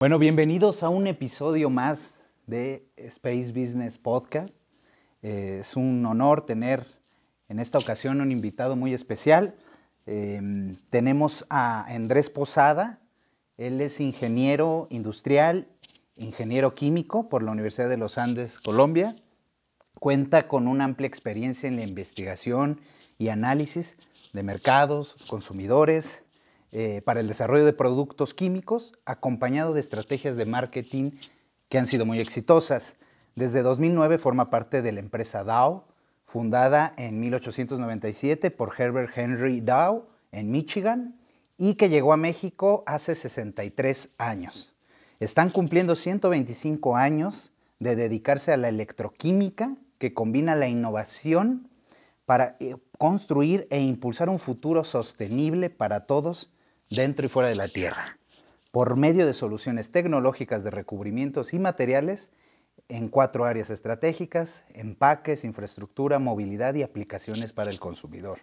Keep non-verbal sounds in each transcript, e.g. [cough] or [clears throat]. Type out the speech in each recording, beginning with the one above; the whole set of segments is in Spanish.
Bueno, bienvenidos a un episodio más de Space Business Podcast. Eh, es un honor tener en esta ocasión un invitado muy especial. Em, tenemos a Andrés Posada. Él es ingeniero industrial, ingeniero químico por la Universidad de los Andes, Colombia. Cuenta con una amplia experiencia en la investigación y análisis de mercados, consumidores, eh, para el desarrollo de productos químicos, acompañado de estrategias de marketing que han sido muy exitosas. Desde 2009 forma parte de la empresa Dow, fundada en 1897 por Herbert Henry Dow en Michigan y que llegó a México hace 63 años. Están cumpliendo 125 años de dedicarse a la electroquímica que combina la innovación para eh, construir e impulsar un futuro sostenible para todos dentro y fuera de la Tierra, por medio de soluciones tecnológicas de recubrimientos y materiales en cuatro áreas estratégicas, empaques, infraestructura, movilidad y aplicaciones para el consumidor.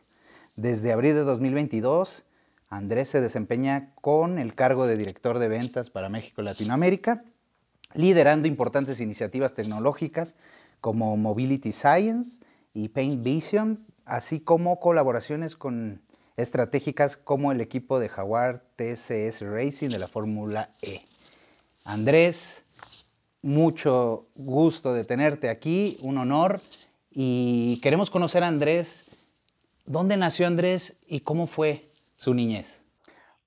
Desde abril de 2022, Andrés se desempeña con el cargo de director de ventas para México y Latinoamérica, liderando importantes iniciativas tecnológicas como Mobility Science y Paint Vision, así como colaboraciones con estratégicas como el equipo de Jaguar TCS Racing de la Fórmula E. Andrés, mucho gusto de tenerte aquí, un honor. Y queremos conocer a Andrés. ¿Dónde nació Andrés y cómo fue su niñez?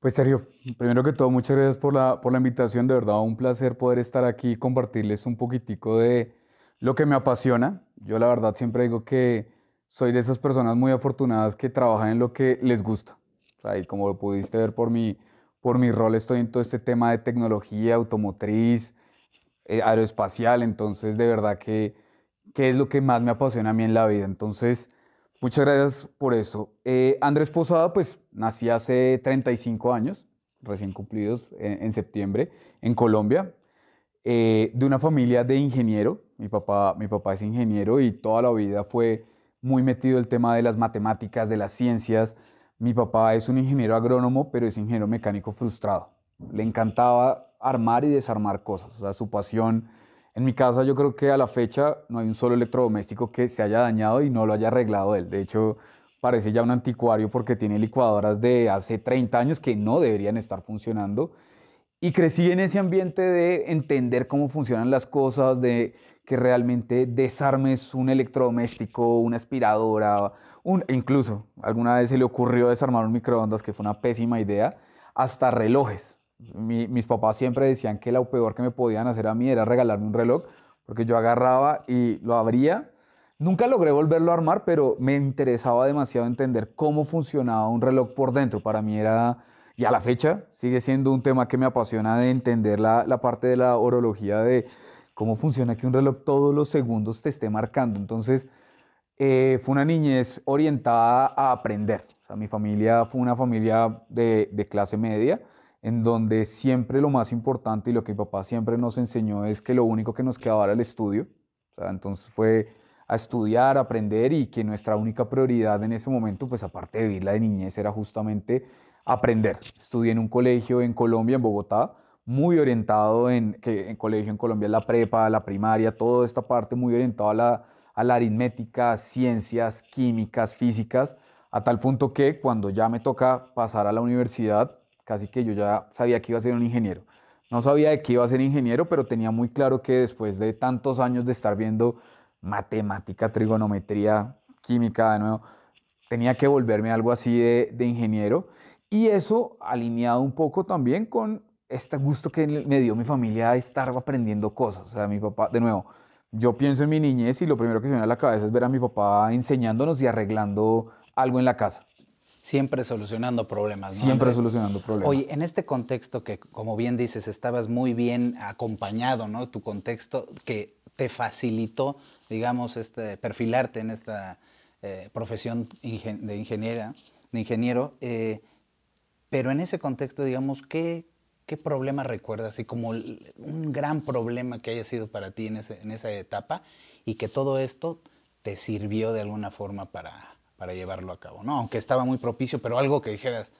Pues Sergio, primero que todo, muchas gracias por la, por la invitación. De verdad, un placer poder estar aquí y compartirles un poquitico de lo que me apasiona. Yo la verdad siempre digo que soy de esas personas muy afortunadas que trabajan en lo que les gusta. y como pudiste ver por mi, por mi rol, estoy en todo este tema de tecnología, automotriz, eh, aeroespacial, entonces de verdad que, que, es lo que más me apasiona a mí en la vida. Entonces, muchas gracias por eso. Eh, Andrés Posada, pues nací hace 35 años, recién cumplidos en, septiembre, en Colombia, eh, de una familia de ingeniero. Mi papá, mi papá es ingeniero y toda la vida fue muy metido el tema de las matemáticas, de las ciencias. Mi papá es un ingeniero agrónomo, pero es ingeniero mecánico frustrado. Le encantaba armar y desarmar cosas. O sea, su pasión. En mi casa yo creo que a la fecha no hay un solo electrodoméstico que se haya dañado y no lo haya arreglado él. De hecho, parece ya un anticuario porque tiene licuadoras de hace 30 años que no deberían estar funcionando. Y crecí en ese ambiente de entender cómo funcionan las cosas, de que realmente desarmes un electrodoméstico, una aspiradora, incluso alguna vez se le ocurrió desarmar un microondas, que fue una pésima idea, hasta relojes. mis papás siempre decían que lo peor que me podían hacer a mí era regalarme un reloj, porque yo agarraba y lo abría. Nunca logré volverlo a armar, pero me interesaba demasiado entender cómo funcionaba un reloj por dentro. Para mí era, y a la fecha, sigue siendo un tema que me apasiona de entender la, la parte de la orología de cómo funciona que un reloj todos los segundos te esté marcando. Entonces, eh, fue una niñez orientada a aprender. O sea, mi familia fue una familia de, de, clase media, en donde siempre lo más importante y lo que mi papá siempre nos enseñó es que lo único que nos quedaba era el estudio. O sea, entonces fue a estudiar, a aprender y que nuestra única prioridad en ese momento, pues aparte de vivir la de niñez, era justamente aprender. Estudié en un colegio en Colombia, en Bogotá, muy orientado en, que en colegio en Colombia la prepa, la primaria, toda esta parte muy orientado a la, a la aritmética, ciencias, químicas, físicas, a tal punto que cuando ya me toca pasar a la universidad, casi que yo ya sabía que iba a ser un ingeniero. No sabía de qué iba a ser ingeniero, pero tenía muy claro que después de tantos años de estar viendo matemática, trigonometría, química, de nuevo, tenía que volverme algo así de, de ingeniero. Y eso alineado un poco también con este gusto que me dio mi familia de estar aprendiendo cosas. O sea, mi papá, de nuevo, yo pienso en mi niñez y lo primero que se me viene a la cabeza es ver a mi papá enseñándonos y arreglando algo en la casa. Siempre solucionando problemas. ¿no, Siempre solucionando problemas. Oye, en este contexto que, como bien dices, estabas muy bien acompañado, ¿no? Tu contexto que te facilitó, digamos, este, perfilarte en esta eh, profesión de ingeniera, de ingeniero. Eh, pero en ese contexto, digamos, ¿qué, ¿qué problema recuerdas? Y como un gran problema que haya sido para ti en, esa etapa y que todo esto te sirvió de alguna forma para, llevarlo a cabo, ¿no? Aunque estaba muy propicio, pero algo que dijeras,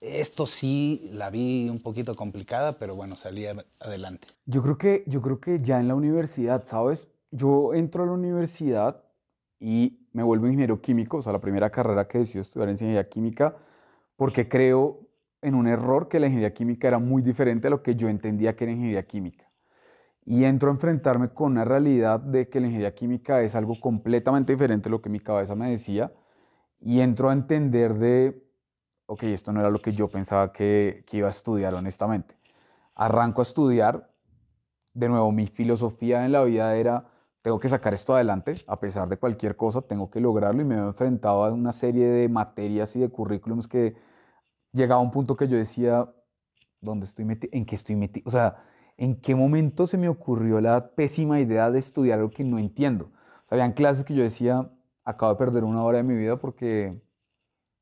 esto sí la vi un poquito complicada, pero bueno, salí adelante. Yo creo que, yo creo que ya en la universidad, ¿sabes? Yo entro a la universidad y me vuelvo ingeniero químico, o sea, la primera carrera que decidí estudiar en ingeniería química, porque creo en un error que la ingeniería química era muy diferente a lo que yo entendía que era ingeniería química. Y entro a enfrentarme con una realidad de que la ingeniería química es algo completamente diferente a lo que mi cabeza me decía. Y entro a entender de, ok, esto no era lo que yo pensaba que, que iba a estudiar honestamente. Arranco a estudiar. De nuevo, mi filosofía en la vida era, tengo que sacar esto adelante, a pesar de cualquier cosa, tengo que lograrlo. Y me he enfrentado a una serie de materias y de currículums que llegaba un punto que yo decía, ¿dónde estoy metido? ¿En qué estoy metido? O sea, ¿en qué momento se me ocurrió la pésima idea de estudiar algo que no entiendo? O habían clases que yo decía, acabo de perder una hora de mi vida porque,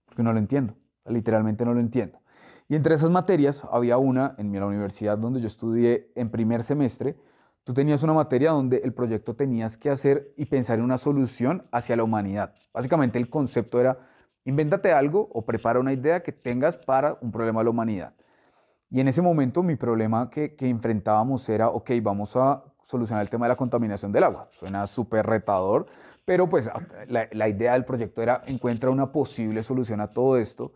porque no lo entiendo. Literalmente no lo entiendo. Y entre esas materias había una en la universidad donde yo estudié en primer semestre. Tú tenías una materia donde el proyecto tenías que hacer y pensar en una solución hacia la humanidad. Básicamente el concepto era, invéntate algo o prepara una idea que tengas para un problema de la humanidad. Y en ese momento mi problema que, que enfrentábamos era, ok, vamos a solucionar el tema de la contaminación del agua. Suena súper retador, pero pues la, la, idea del proyecto era encuentra una posible solución a todo esto.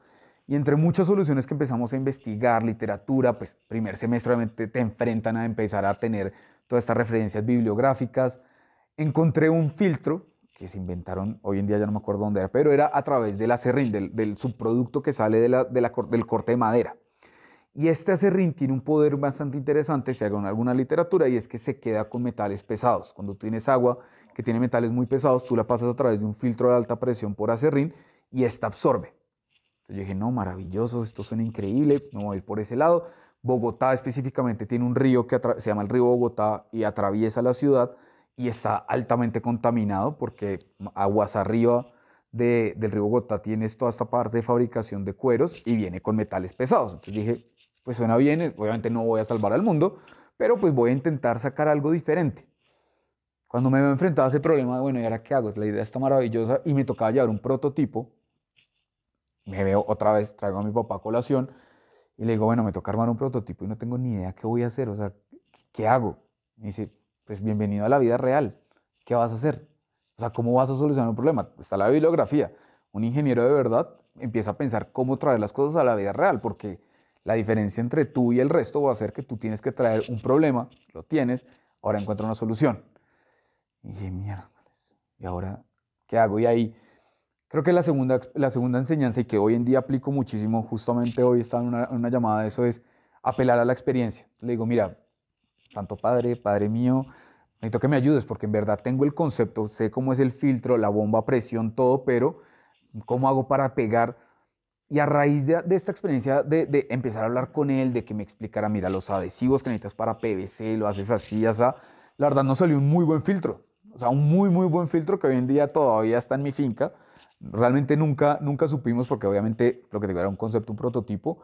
Y entre muchas soluciones que empezamos a investigar, literatura, pues primer semestre obviamente te enfrentan a empezar a tener todas estas referencias bibliográficas. Encontré un filtro que se inventaron, hoy en día ya no me acuerdo dónde era, pero era a través del acerrín, del, subproducto que sale de del corte de madera. Y este acerrín tiene un poder bastante interesante, se haga en alguna literatura, y es que se queda con metales pesados. Cuando tienes agua que tiene metales muy pesados, tú la pasas a través de un filtro de alta presión por acerrín y esta absorbe. Entonces yo dije, no, maravilloso, esto suena increíble, me voy a ir por ese lado. Bogotá específicamente tiene un río que se llama el río Bogotá y atraviesa la ciudad y está altamente contaminado porque aguas arriba de, del río Bogotá tienes toda esta parte de fabricación de cueros y viene con metales pesados. Entonces dije, pues suena bien, obviamente no voy a salvar al mundo, pero pues voy a intentar sacar algo diferente. Cuando me veo enfrentado a ese problema, bueno, ¿y ahora qué hago? La idea está maravillosa y me tocaba llevar un prototipo. Me veo otra vez, traigo a mi papá a colación y le digo, bueno, me toca armar un prototipo y no tengo ni idea qué voy a hacer, o sea, ¿qué hago? Me dice, pues bienvenido a la vida real, ¿qué vas a hacer? O sea, ¿cómo vas a solucionar un problema? Está la bibliografía. Un ingeniero de verdad empieza a pensar cómo traer las cosas a la vida real, porque la diferencia entre tú y el resto va a ser que tú tienes que traer un problema, lo tienes, ahora encuentra una solución. Y dije, mierda, ¿y ahora qué hago? Y ahí creo que la segunda, la segunda enseñanza y que hoy en día aplico muchísimo, justamente hoy estaba en una, una llamada de eso, es apelar a la experiencia. Le digo, mira, Santo Padre, Padre mío, necesito que me ayudes porque en verdad tengo el concepto, sé cómo es el filtro, la bomba, presión, todo, pero ¿cómo hago para pegar? Y a raíz de, esta experiencia de, empezar a hablar con él, de que me explicara, mira, los adhesivos que necesitas para PVC, lo haces así, así, la verdad no salió un muy buen filtro. O sea, un muy, muy buen filtro que hoy en día todavía está en mi finca. Realmente nunca, nunca supimos, porque obviamente lo que te era un concepto, un prototipo,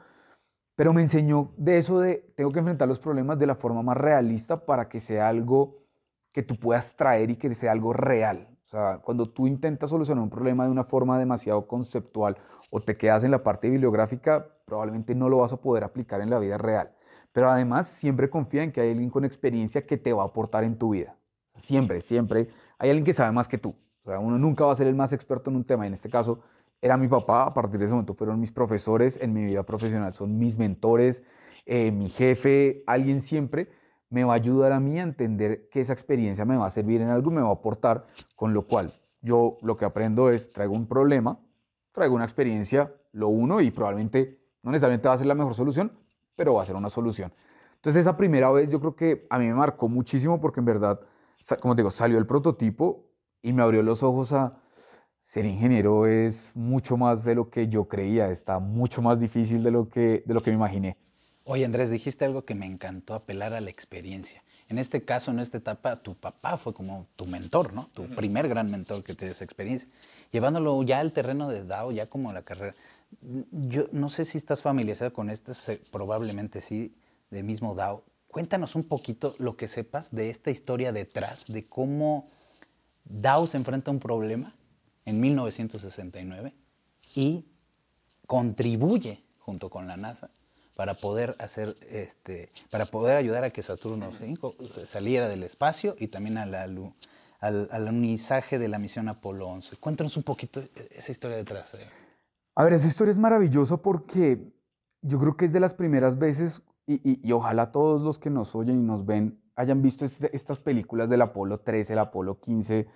pero me enseñó de eso de, tengo que enfrentar los problemas de la forma más realista para que sea algo que tú puedas traer y que sea algo real. O sea, cuando tú intentas solucionar un problema de una forma demasiado conceptual o te quedas en la parte bibliográfica, probablemente no lo vas a poder aplicar en la vida real. Pero además siempre confía en que hay alguien con experiencia que te va a aportar en tu vida. Siempre, siempre hay alguien que sabe más que tú. O sea, uno nunca va a ser el más experto en un tema. En este caso, era mi papá, a partir de ese momento fueron mis profesores en mi vida profesional, son mis mentores, eh, mi jefe, alguien siempre me va a ayudar a mí a entender que esa experiencia me va a servir en algo, me va a aportar, con lo cual yo lo que aprendo es, traigo un problema, traigo una experiencia, lo uno y probablemente no necesariamente va a ser la mejor solución, pero va a ser una solución. Entonces esa primera vez yo creo que a mí me marcó muchísimo porque en verdad, como te digo, salió el prototipo y me abrió los ojos a ser ingeniero es mucho más de lo que yo creía, está mucho más difícil de lo que, de lo que me imaginé. Oye Andrés, dijiste algo que me encantó, apelar a la experiencia. En este caso, en esta etapa, tu papá fue como tu mentor, ¿no? Tu primer gran mentor que te dio esa experiencia. Llevándolo ya al terreno de DAO, ya como la carrera. Yo no sé si estás familiarizado con esto, probablemente sí, de mismo DAO. Cuéntanos un poquito lo que sepas de esta historia detrás, de cómo DAO se enfrenta a un problema en 1969 y contribuye junto con la NASA para poder hacer este para poder ayudar a que Saturno 5 saliera del espacio y también al, al alunizaje de la misión Apolo 11. Cuéntanos un poquito esa historia detrás. A ver, esa historia es maravillosa porque yo creo que es de las primeras veces, y, ojalá todos los que nos oyen y nos ven hayan visto este, estas películas del Apolo 13, el Apolo 15,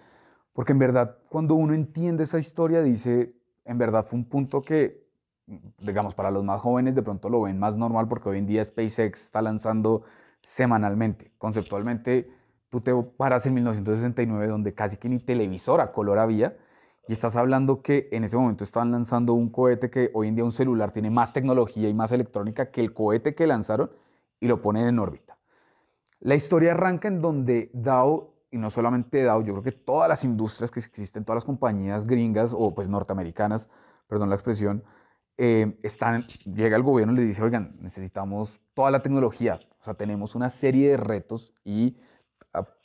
porque en verdad cuando uno entiende esa historia dice, en verdad fue un punto que, digamos, para los más jóvenes de pronto lo ven más normal porque hoy en día SpaceX está lanzando semanalmente. Conceptualmente, tú te paras en 1969 donde casi que ni televisor a color había y estás hablando que en ese momento estaban lanzando un cohete que hoy en día un celular tiene más tecnología y más electrónica que el cohete que lanzaron y lo ponen en órbita. La historia arranca en donde Dow, y no solamente Dow, yo creo que todas las industrias que existen, todas las compañías gringas o pues norteamericanas, perdón la expresión, eh, están, llega el gobierno y le dice, oigan, necesitamos toda la tecnología, o sea, tenemos una serie de retos y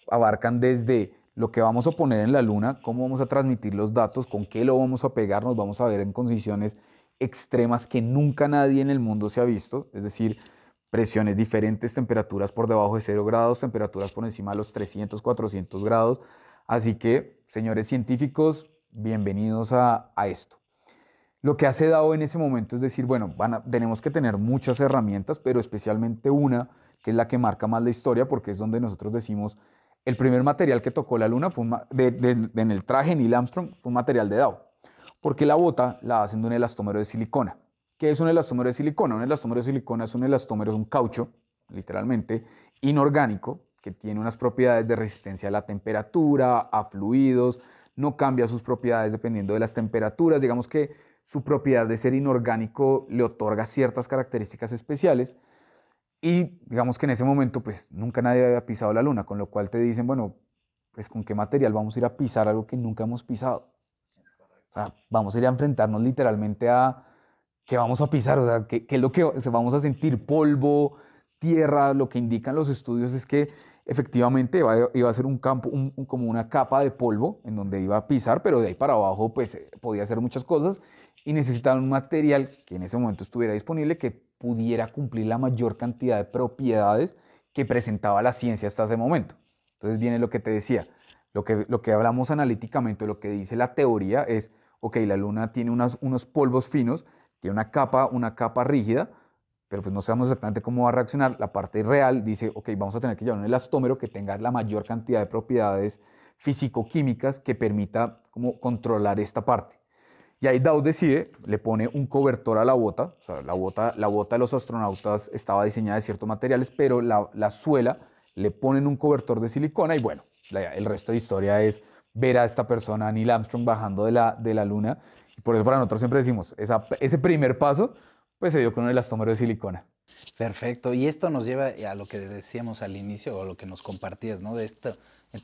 abarcan desde lo que vamos a poner en la luna, cómo vamos a transmitir los datos, con qué lo vamos a pegar, nos vamos a ver en condiciones extremas que nunca nadie en el mundo se ha visto, es decir, presiones diferentes, temperaturas por debajo de 0 grados, temperaturas por encima de los 300, 400 grados. Así que, señores científicos, bienvenidos a, esto. Lo que hace DAO en ese momento es decir, bueno, tenemos que tener muchas herramientas, pero especialmente una que es la que marca más la historia, porque es donde nosotros decimos, el primer material que tocó la luna fue en el traje Neil Armstrong fue un material de Dow, porque la bota la hacen de un elastómero de silicona. ¿Qué es un elastómero de silicona? Un elastómero de silicona es un elastómero, es un caucho, literalmente, inorgánico, que tiene unas propiedades de resistencia a la temperatura, a fluidos, no cambia sus propiedades dependiendo de las temperaturas, digamos que su propiedad de ser inorgánico le otorga ciertas características especiales y digamos que en ese momento, pues nunca nadie había pisado la luna, con lo cual te dicen, bueno, pues con qué material vamos a ir a pisar algo que nunca hemos pisado. O sea, vamos a ir a enfrentarnos literalmente a qué vamos a pisar, o sea, qué, es lo que vamos a sentir, polvo, tierra, lo que indican los estudios es que efectivamente iba, a ser un campo, como una capa de polvo en donde iba a pisar, pero de ahí para abajo pues eh, podía hacer muchas cosas y necesitaban un material que en ese momento estuviera disponible que pudiera cumplir la mayor cantidad de propiedades que presentaba la ciencia hasta ese momento. Entonces viene lo que te decía, lo que, lo que hablamos analíticamente, lo que dice la teoría es, ok, la luna tiene unos polvos finos, tiene una capa, una capa rígida, pero pues no sabemos exactamente cómo va a reaccionar. La parte real dice, ok, vamos a tener que llevar un elastómero que tenga la mayor cantidad de propiedades físico-químicas que permita como controlar esta parte. Y ahí Dow decide, le pone un cobertor a la bota, la bota, la bota de los astronautas estaba diseñada de ciertos materiales, pero la, la suela le ponen un cobertor de silicona y bueno, el resto de historia es ver a esta persona, Neil Armstrong, bajando de la, de la luna. Por eso para nosotros siempre decimos, ese primer paso, pues se dio con el elastómero de silicona. Perfecto, y esto nos lleva a lo que decíamos al inicio o lo que nos compartías, ¿no? De esto,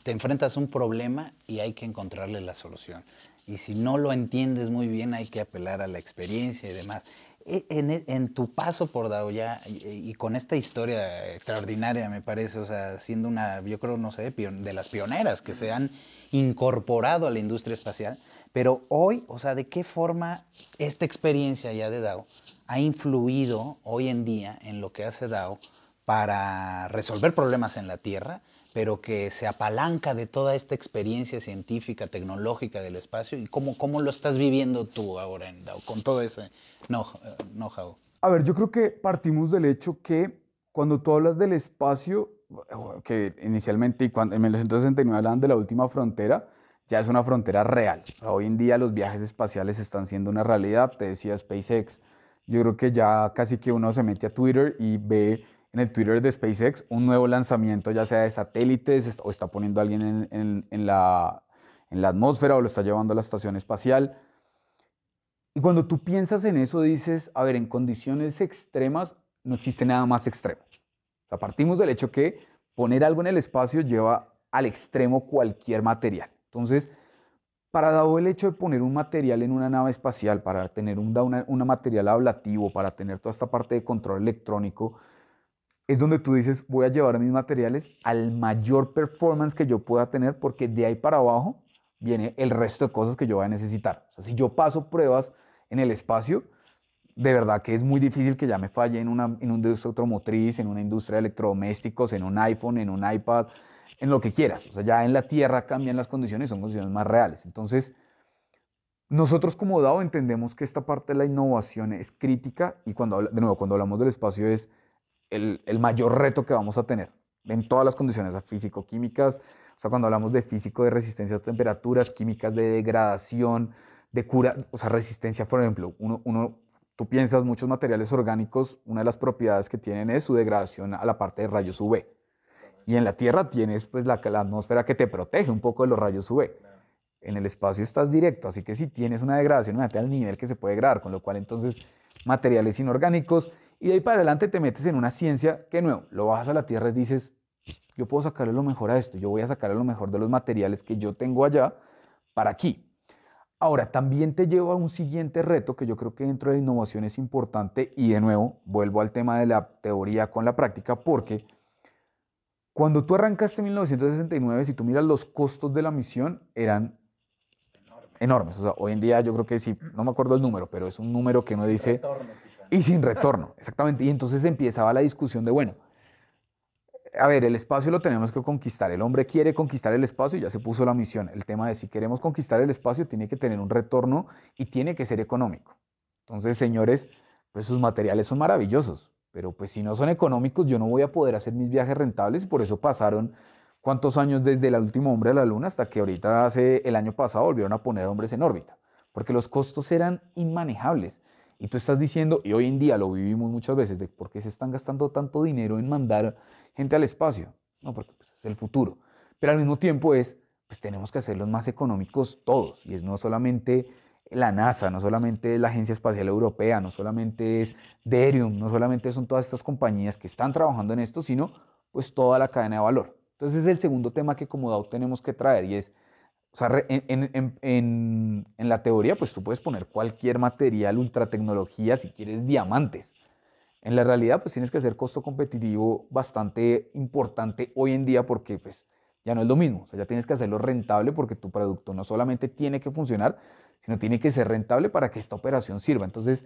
te enfrentas a un problema y hay que encontrarle la solución y si no lo entiendes muy bien hay que apelar a la experiencia y demás. E, en, en tu paso por Daoya y, y, con esta historia extraordinaria, me parece, o sea, siendo una, yo creo, no sé, de las pioneras que se han incorporado a la industria espacial, pero hoy, o sea, ¿de qué forma esta experiencia ya de DAO ha influido hoy en día en lo que hace DAO para resolver problemas en la Tierra pero que se apalanca de toda esta experiencia científica, tecnológica del espacio y cómo, cómo lo estás viviendo tú ahora en con todo ese know-how. A ver, yo creo que partimos del hecho que cuando tú hablas del espacio, que inicialmente y cuando en 1969 hablaban de la última frontera, ya es una frontera real. Hoy en día los viajes espaciales están siendo una realidad, te decía SpaceX, yo creo que ya casi que uno se mete a Twitter y ve en el Twitter de SpaceX un nuevo lanzamiento, ya sea de satélites o está poniendo a alguien en, la, en la atmósfera o lo está llevando a la estación espacial. Y cuando tú piensas en eso, dices, a ver, en condiciones extremas no existe nada más extremo. O sea, partimos del hecho que poner algo en el espacio lleva al extremo cualquier material. Entonces, para dado el hecho de poner un material en una nave espacial, para tener un, un material ablativo, para tener toda esta parte de control electrónico, es donde tú dices, voy a llevar mis materiales al mayor performance que yo pueda tener, porque de ahí para abajo viene el resto de cosas que yo voy a necesitar. O sea, si yo paso pruebas en el espacio, de verdad que es muy difícil que ya me falle en una, en una industria automotriz, en una industria de electrodomésticos, en un iPhone, en un iPad, en lo que quieras. O sea, ya en la Tierra cambian las condiciones, son condiciones más reales. Entonces, nosotros como DAO entendemos que esta parte de la innovación es crítica y cuando, de nuevo, cuando hablamos del espacio es el, el mayor reto que vamos a tener en todas las condiciones físico-químicas, o sea, cuando hablamos de físico de resistencia a temperaturas, químicas de degradación, de cura, o sea, resistencia, por ejemplo, uno, uno tú piensas muchos materiales orgánicos, una de las propiedades que tienen es su degradación a la parte de rayos UV. Y en la Tierra tienes pues la, la atmósfera que te protege un poco de los rayos UV. En el espacio estás directo, así que si tienes una degradación, imagínate al nivel que se puede degradar, con lo cual entonces materiales inorgánicos, y de ahí para adelante te metes en una ciencia que nuevo, lo bajas a la Tierra y dices, yo puedo sacarle lo mejor a esto, yo voy a sacarle lo mejor de los materiales que yo tengo allá para aquí. Ahora, también te lleva a un siguiente reto que yo creo que dentro de la innovación es importante y de nuevo vuelvo al tema de la teoría con la práctica porque cuando tú arrancaste en 1969, si tú miras los costos de la misión eran enormes. O sea, hoy en día yo creo que sí, no me acuerdo el número, pero es un número que uno dice... y sin retorno, exactamente. Y entonces empezaba la discusión de, bueno, a ver, el espacio lo tenemos que conquistar. El hombre quiere conquistar el espacio y ya se puso la misión. El tema de si queremos conquistar el espacio tiene que tener un retorno y tiene que ser económico. Entonces, señores, pues sus materiales son maravillosos, pero pues si no son económicos yo no voy a poder hacer mis viajes rentables y por eso pasaron cuántos años desde el último hombre a la luna hasta que ahorita hace el año pasado volvieron a poner hombres en órbita, porque los costos eran inmanejables. Y tú estás diciendo, y hoy en día lo vivimos muchas veces, de por qué se están gastando tanto dinero en mandar gente al espacio, no, porque pues, es el futuro. Pero al mismo tiempo es, pues tenemos que hacerlos más económicos todos, y es no solamente la NASA, no solamente la Agencia Espacial Europea, no solamente es Derium, no solamente son todas estas compañías que están trabajando en esto, sino pues toda la cadena de valor. Entonces es el segundo tema que como DAO tenemos que traer y es, o sea, en, en, en, en, la teoría pues tú puedes poner cualquier material, ultra tecnología, si quieres diamantes, en la realidad, pues tienes que hacer costo competitivo bastante importante hoy en día porque pues ya no es lo mismo. O sea, ya tienes que hacerlo rentable porque tu producto no solamente tiene que funcionar, sino tiene que ser rentable para que esta operación sirva. Entonces,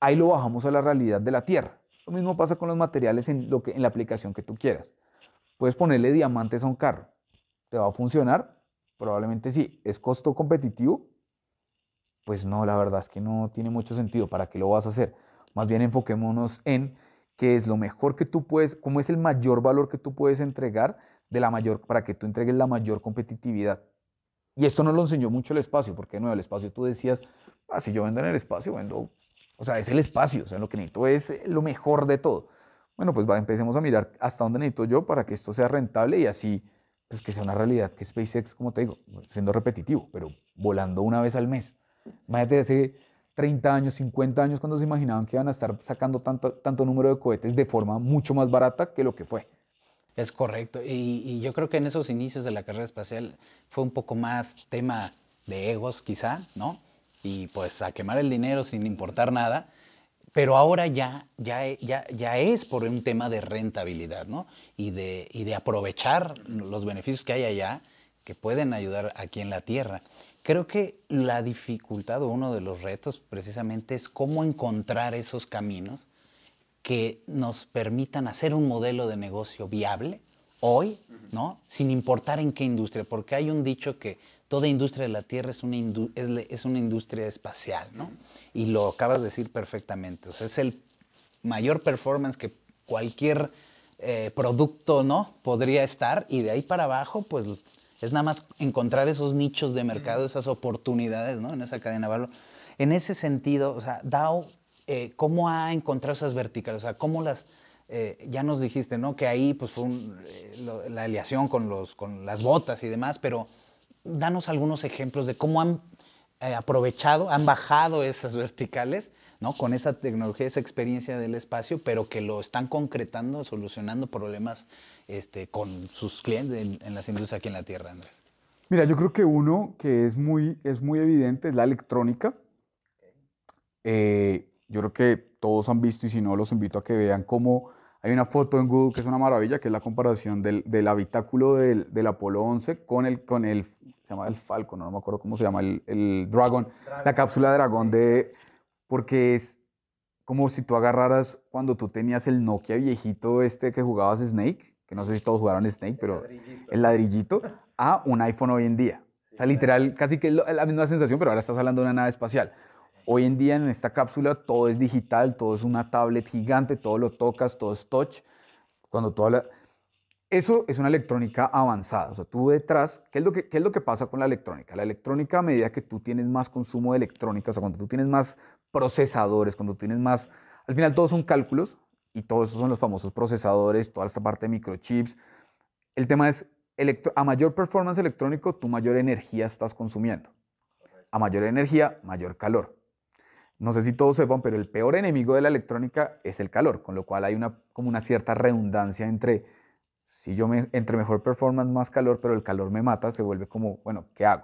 ahí lo bajamos a la realidad de la tierra. Lo mismo pasa con los materiales en, lo que, en la aplicación que tú quieras. Puedes ponerle diamantes a un carro. ¿Te va a funcionar? Probablemente sí. ¿Es costo competitivo? Pues no, la verdad es que no tiene mucho sentido. ¿Para qué lo vas a hacer? Más bien enfoquémonos en qué es lo mejor que tú puedes, cómo es el mayor valor que tú puedes entregar de la mayor, para que tú entregues la mayor competitividad. Y esto nos lo enseñó mucho el espacio, porque no, el espacio tú decías, ah, si yo vendo en el espacio, vendo, o sea, es el espacio, o sea, lo que necesito es lo mejor de todo. Bueno, pues va, empecemos a mirar hasta dónde necesito yo para que esto sea rentable y así, pues que sea una realidad, que SpaceX, como te digo, siendo repetitivo, pero volando una vez al mes. Imagínate ese 30 años, 50 años, cuando se imaginaban que iban a estar sacando tanto, tanto número de cohetes de forma mucho más barata que lo que fue. Es correcto. Y, yo creo que en esos inicios de la carrera espacial fue un poco más tema de egos, quizá, ¿no? Y pues a quemar el dinero sin importar nada. Pero ahora ya, ya, ya, ya es por un tema de rentabilidad, ¿no? Y de, y de aprovechar los beneficios que hay allá que pueden ayudar aquí en la Tierra. Creo que la dificultad o uno de los retos precisamente es cómo encontrar esos caminos que nos permitan hacer un modelo de negocio viable hoy, ¿no? Sin importar en qué industria, porque hay un dicho que toda industria de la Tierra es una, es, una industria espacial, ¿no? Y lo acabas de decir perfectamente, o sea, es el mayor performance que cualquier eh, producto, ¿no? Podría estar y de ahí para abajo, pues es nada más encontrar esos nichos de mercado, esas oportunidades, ¿no? En esa cadena de valor. En ese sentido, o sea, DAO, eh, ¿cómo ha encontrado esas verticales? O sea, ¿cómo las... Eh, ya nos dijiste, ¿no? Que ahí pues fue eh, la aliación con, los, con las botas y demás, pero danos algunos ejemplos de cómo han aprovechado, han bajado esas verticales, ¿no? Con esa tecnología, esa experiencia del espacio, pero que lo están concretando, solucionando problemas este, con sus clientes en, las industrias aquí en la Tierra, Andrés? Mira, yo creo que uno que es muy, es muy evidente es la electrónica. Eh, yo creo que todos han visto y si no, los invito a que vean cómo hay una foto en Google que es una maravilla, que es la comparación del, del habitáculo del, del, Apolo 11 con el, con el, se llama el Falcon, no, me acuerdo cómo se llama, el, el Dragon, la cápsula Dragon de, porque es como si tú agarraras cuando tú tenías el Nokia viejito este que jugabas Snake, que no sé si todos jugaron Snake, pero el ladrillito, a un iPhone hoy en día. o sea, literal, casi que es la misma sensación, pero ahora estás hablando de una nave espacial. Hoy en día en esta cápsula todo es digital, todo es una tablet gigante, todo lo tocas, todo es touch. Cuando. Eso es una electrónica avanzada. O sea, tú detrás, ¿qué es, lo que, ¿qué es lo que pasa con la electrónica? La electrónica a medida que tú tienes más consumo de electrónica, o sea, cuando tú tienes más procesadores, cuando tienes más... Al final todos son cálculos y todos esos son los famosos procesadores, toda esta parte de microchips. El tema es, a mayor performance electrónico, tú mayor energía estás consumiendo. A mayor energía, mayor calor. No sé si todos sepan, pero el peor enemigo de la electrónica es el calor, con lo cual hay una, como una cierta redundancia entre, si yo entre mejor performance, más calor, pero el calor me mata, se vuelve como, bueno, ¿qué hago?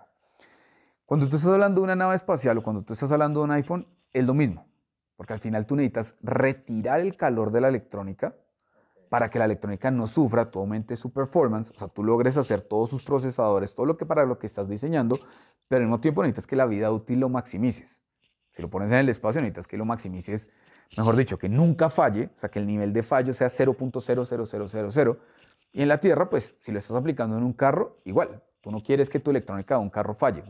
Cuando tú estás hablando de una nave espacial o cuando tú estás hablando de un iPhone, es lo mismo, porque al final tú necesitas retirar el calor de la electrónica para que la electrónica no sufra, tú aumentes su performance, o sea, tú logres hacer todos sus procesadores, todo lo que para lo que estás diseñando, pero al mismo tiempo necesitas que la vida útil lo maximices. Si lo pones en el espacio, necesitas que lo maximices, mejor dicho, que nunca falle, o sea, que el nivel de fallo sea 0.00000. Y en la Tierra, pues, si lo estás aplicando en un carro, igual. Tú no quieres que tu electrónica de un carro falle.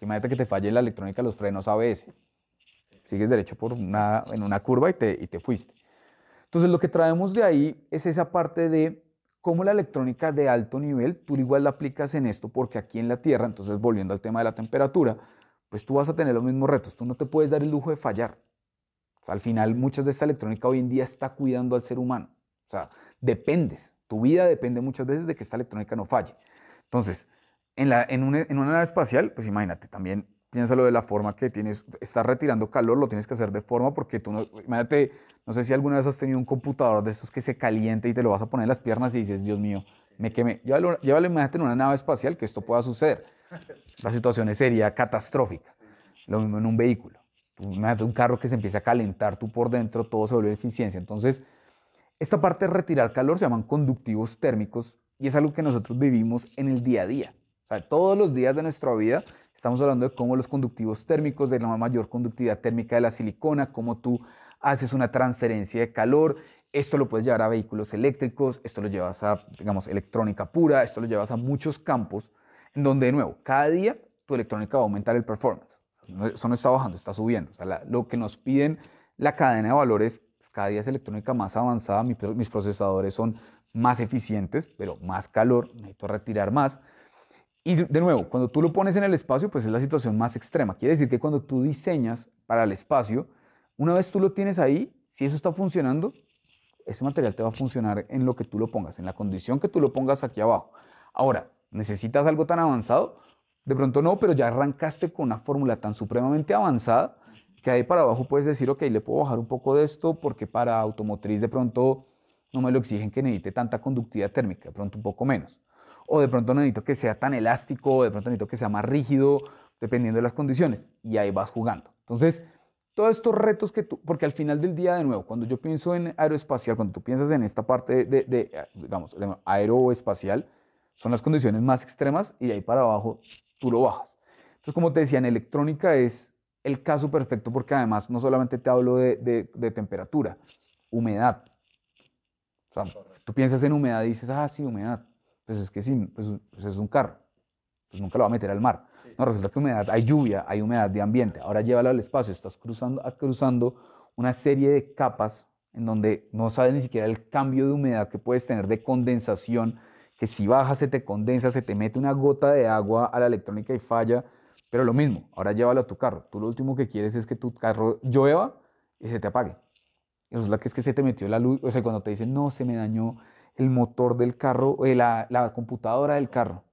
imagínate que te falle la electrónica los frenos ABS. Sigues derecho por una, en una curva y te, y te fuiste. Entonces, lo que traemos de ahí es esa parte de cómo la electrónica de alto nivel, tú igual la aplicas en esto, porque aquí en la Tierra, entonces volviendo al tema de la temperatura, pues tú vas a tener los mismos retos. Tú no te puedes dar el lujo de fallar. al final, muchas de esta electrónica hoy en día está cuidando al ser humano. O sea, dependes. Tu vida depende muchas veces de que esta electrónica no falle. Entonces, en, en una nave espacial, pues imagínate, también piénsalo de la forma que tienes, estás retirando calor, lo tienes que hacer de forma porque tú no, imagínate, no sé si alguna vez has tenido un computador de estos que se calienta y te lo vas a poner en las piernas y dices, Dios mío, me quemé. Llévalo, llévalo imagínate en una nave espacial que esto pueda suceder la situación sería catastrófica. Lo mismo en un vehículo. un carro que se empieza a calentar tú por dentro, todo se vuelve eficiencia. Entonces, esta parte de retirar calor se llaman conductivos térmicos y es algo que nosotros vivimos en el día a día. O sea, todos los días de nuestra vida estamos hablando de cómo los conductivos térmicos, de la mayor conductividad térmica de la silicona, cómo tú haces una transferencia de calor. Esto lo puedes llevar a vehículos eléctricos, esto lo llevas a, digamos, electrónica pura, esto lo llevas a muchos campos en donde de nuevo, cada día tu electrónica va a aumentar el performance. Eso no está bajando, está subiendo. O sea, lo que nos piden la cadena de valores, pues, cada día es electrónica más avanzada, mis procesadores son más eficientes, pero más calor, necesito retirar más. Y de nuevo, cuando tú lo pones en el espacio, pues es la situación más extrema. Quiere decir que cuando tú diseñas para el espacio, una vez tú lo tienes ahí, si eso está funcionando, ese material te va a funcionar en lo que tú lo pongas, en la condición que tú lo pongas aquí abajo. Ahora, ¿Necesitas algo tan avanzado? De pronto no, pero ya arrancaste con una fórmula tan supremamente avanzada que ahí para abajo puedes decir, ok, le puedo bajar un poco de esto porque para automotriz de pronto no me lo exigen que necesite tanta conductividad térmica, de pronto un poco menos. O de pronto necesito que sea tan elástico, o de pronto necesito que sea más rígido, dependiendo de las condiciones. Y ahí vas jugando. Entonces, todos estos retos que tú, porque al final del día, de nuevo, cuando yo pienso en aeroespacial, cuando tú piensas en esta parte de, de digamos, aeroespacial, son las condiciones más extremas y de ahí para abajo tú lo bajas. Entonces, como te decía, en electrónica es el caso perfecto porque además no solamente te hablo de, temperatura, humedad. O sea, tú piensas en humedad y dices, ah, sí, humedad. Pues es que sí, pues, pues, es un carro. Pues nunca lo va a meter al mar. No, resulta que humedad, hay lluvia, hay humedad de ambiente. Ahora llévalo al espacio, estás cruzando, cruzando una serie de capas en donde no sabes ni siquiera el cambio de humedad que puedes tener de condensación que si baja se te condensa, se te mete una gota de agua a la electrónica y falla, pero lo mismo, ahora llévalo a tu carro. Tú lo último que quieres es que tu carro llueva y se te apague. Y resulta que es que se te metió la luz, o sea, cuando te dicen, no, se me dañó el motor del carro, eh, la, la, computadora del carro.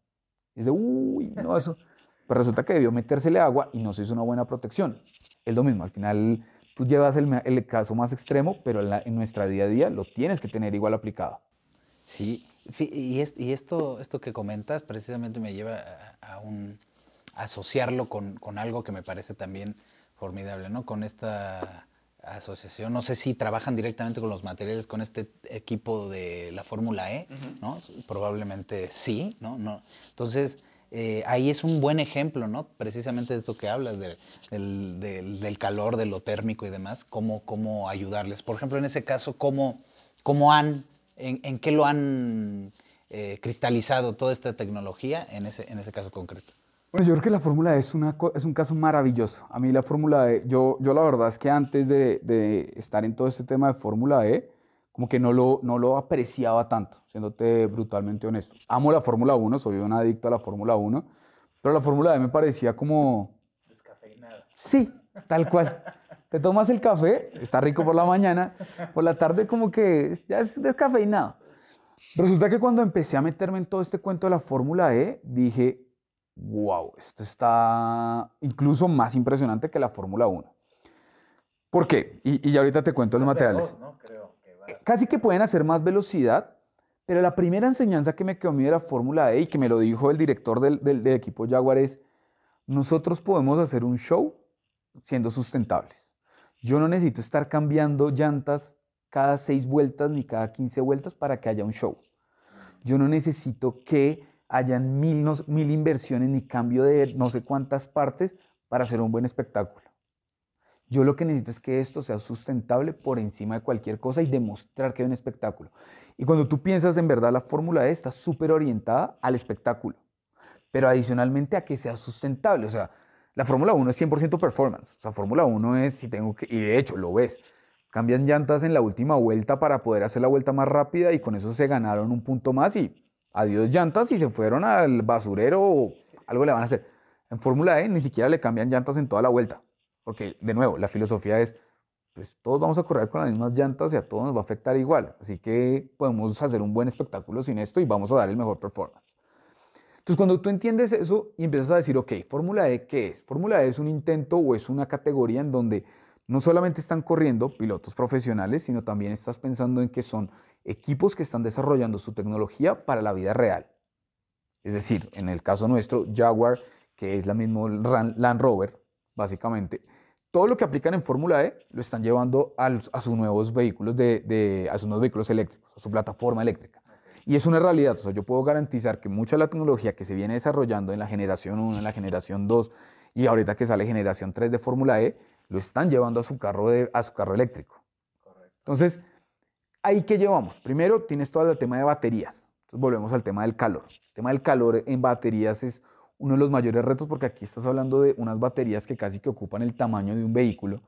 Y de, uy, no, eso. Pues resulta que debió metérsele agua y no se hizo una buena protección. Es lo mismo, al final tú llevas el, caso más extremo, pero en, en nuestra día a día lo tienes que tener igual aplicado. Sí, y, esto, esto que comentas precisamente me lleva a, asociarlo con, algo que me parece también formidable, ¿no? Con esta asociación, no sé si trabajan directamente con los materiales, con este equipo de la Fórmula E, ¿no? Probablemente sí, ¿no? no. Entonces, eh, ahí es un buen ejemplo, ¿no? Precisamente de esto que hablas, del, calor, de lo térmico y demás, cómo, cómo ayudarles. Por ejemplo, en ese caso, cómo, cómo han, en, qué lo han eh, cristalizado toda esta tecnología en ese, en ese caso concreto. Bueno, yo creo que la Fórmula E es, una, es un caso maravilloso. A mí la Fórmula E, yo, yo la verdad es que antes de, de estar en todo este tema de Fórmula E, como que no lo, no lo apreciaba tanto, siéndote brutalmente honesto. Amo la Fórmula 1, soy un adicto a la Fórmula 1, pero la Fórmula E me parecía como... Descafeinada. Sí, tal cual. Te tomas el café, está rico por la mañana, por la tarde como que ya es descafeinado. Resulta que cuando empecé a meterme en todo este cuento de la Fórmula E, dije, wow, esto está incluso más impresionante que la Fórmula 1. ¿Por qué? Y, y ahorita te cuento los materiales. ¿no? Creo casi que pueden hacer más velocidad, pero la primera enseñanza que me quedó a mí de la Fórmula E y que me lo dijo el director del, del, equipo Jaguar es, nosotros podemos hacer un show siendo sustentables. Yo no necesito estar cambiando llantas cada seis vueltas ni cada 15 vueltas para que haya un show. Yo no necesito que hayan mil, mil inversiones ni cambio de no sé cuántas partes para hacer un buen espectáculo. Yo lo que necesito es que esto sea sustentable por encima de cualquier cosa y demostrar que hay un espectáculo. Y cuando tú piensas en verdad, la fórmula E está súper orientada al espectáculo, pero adicionalmente a que sea sustentable. O sea, la Fórmula 1 es 100% performance. O sea, Fórmula 1 es, si tengo que, y de hecho lo ves, cambian llantas en la última vuelta para poder hacer la vuelta más rápida y con eso se ganaron un punto más y adiós llantas y se fueron al basurero o algo le van a hacer. En Fórmula E ni siquiera le cambian llantas en toda la vuelta. Porque, de nuevo, la filosofía es, pues todos vamos a correr con las mismas llantas y a todos nos va a afectar igual. Así que podemos hacer un buen espectáculo sin esto y vamos a dar el mejor performance. Entonces, cuando tú entiendes eso y empiezas a decir, ok, Fórmula E, ¿qué es? Fórmula E es un intento o es una categoría en donde no solamente están corriendo pilotos profesionales, sino también estás pensando en que son equipos que están desarrollando su tecnología para la vida real. Es decir, en el caso nuestro, Jaguar, que es la misma Land Rover, básicamente, todo lo que aplican en Fórmula E lo están llevando a, sus nuevos vehículos de, a sus nuevos vehículos eléctricos, a su plataforma eléctrica. Y es una realidad, o sea, yo puedo garantizar que mucha de la tecnología que se viene desarrollando en la generación 1, en la generación 2 y ahorita que sale generación 3 de Fórmula E, lo están llevando a su carro, de, a su carro eléctrico. Entonces, ¿ahí qué llevamos? Primero tienes todo el tema de baterías. Entonces volvemos al tema del calor. El tema del calor en baterías es uno de los mayores retos porque aquí estás hablando de unas baterías que casi que ocupan el tamaño de un vehículo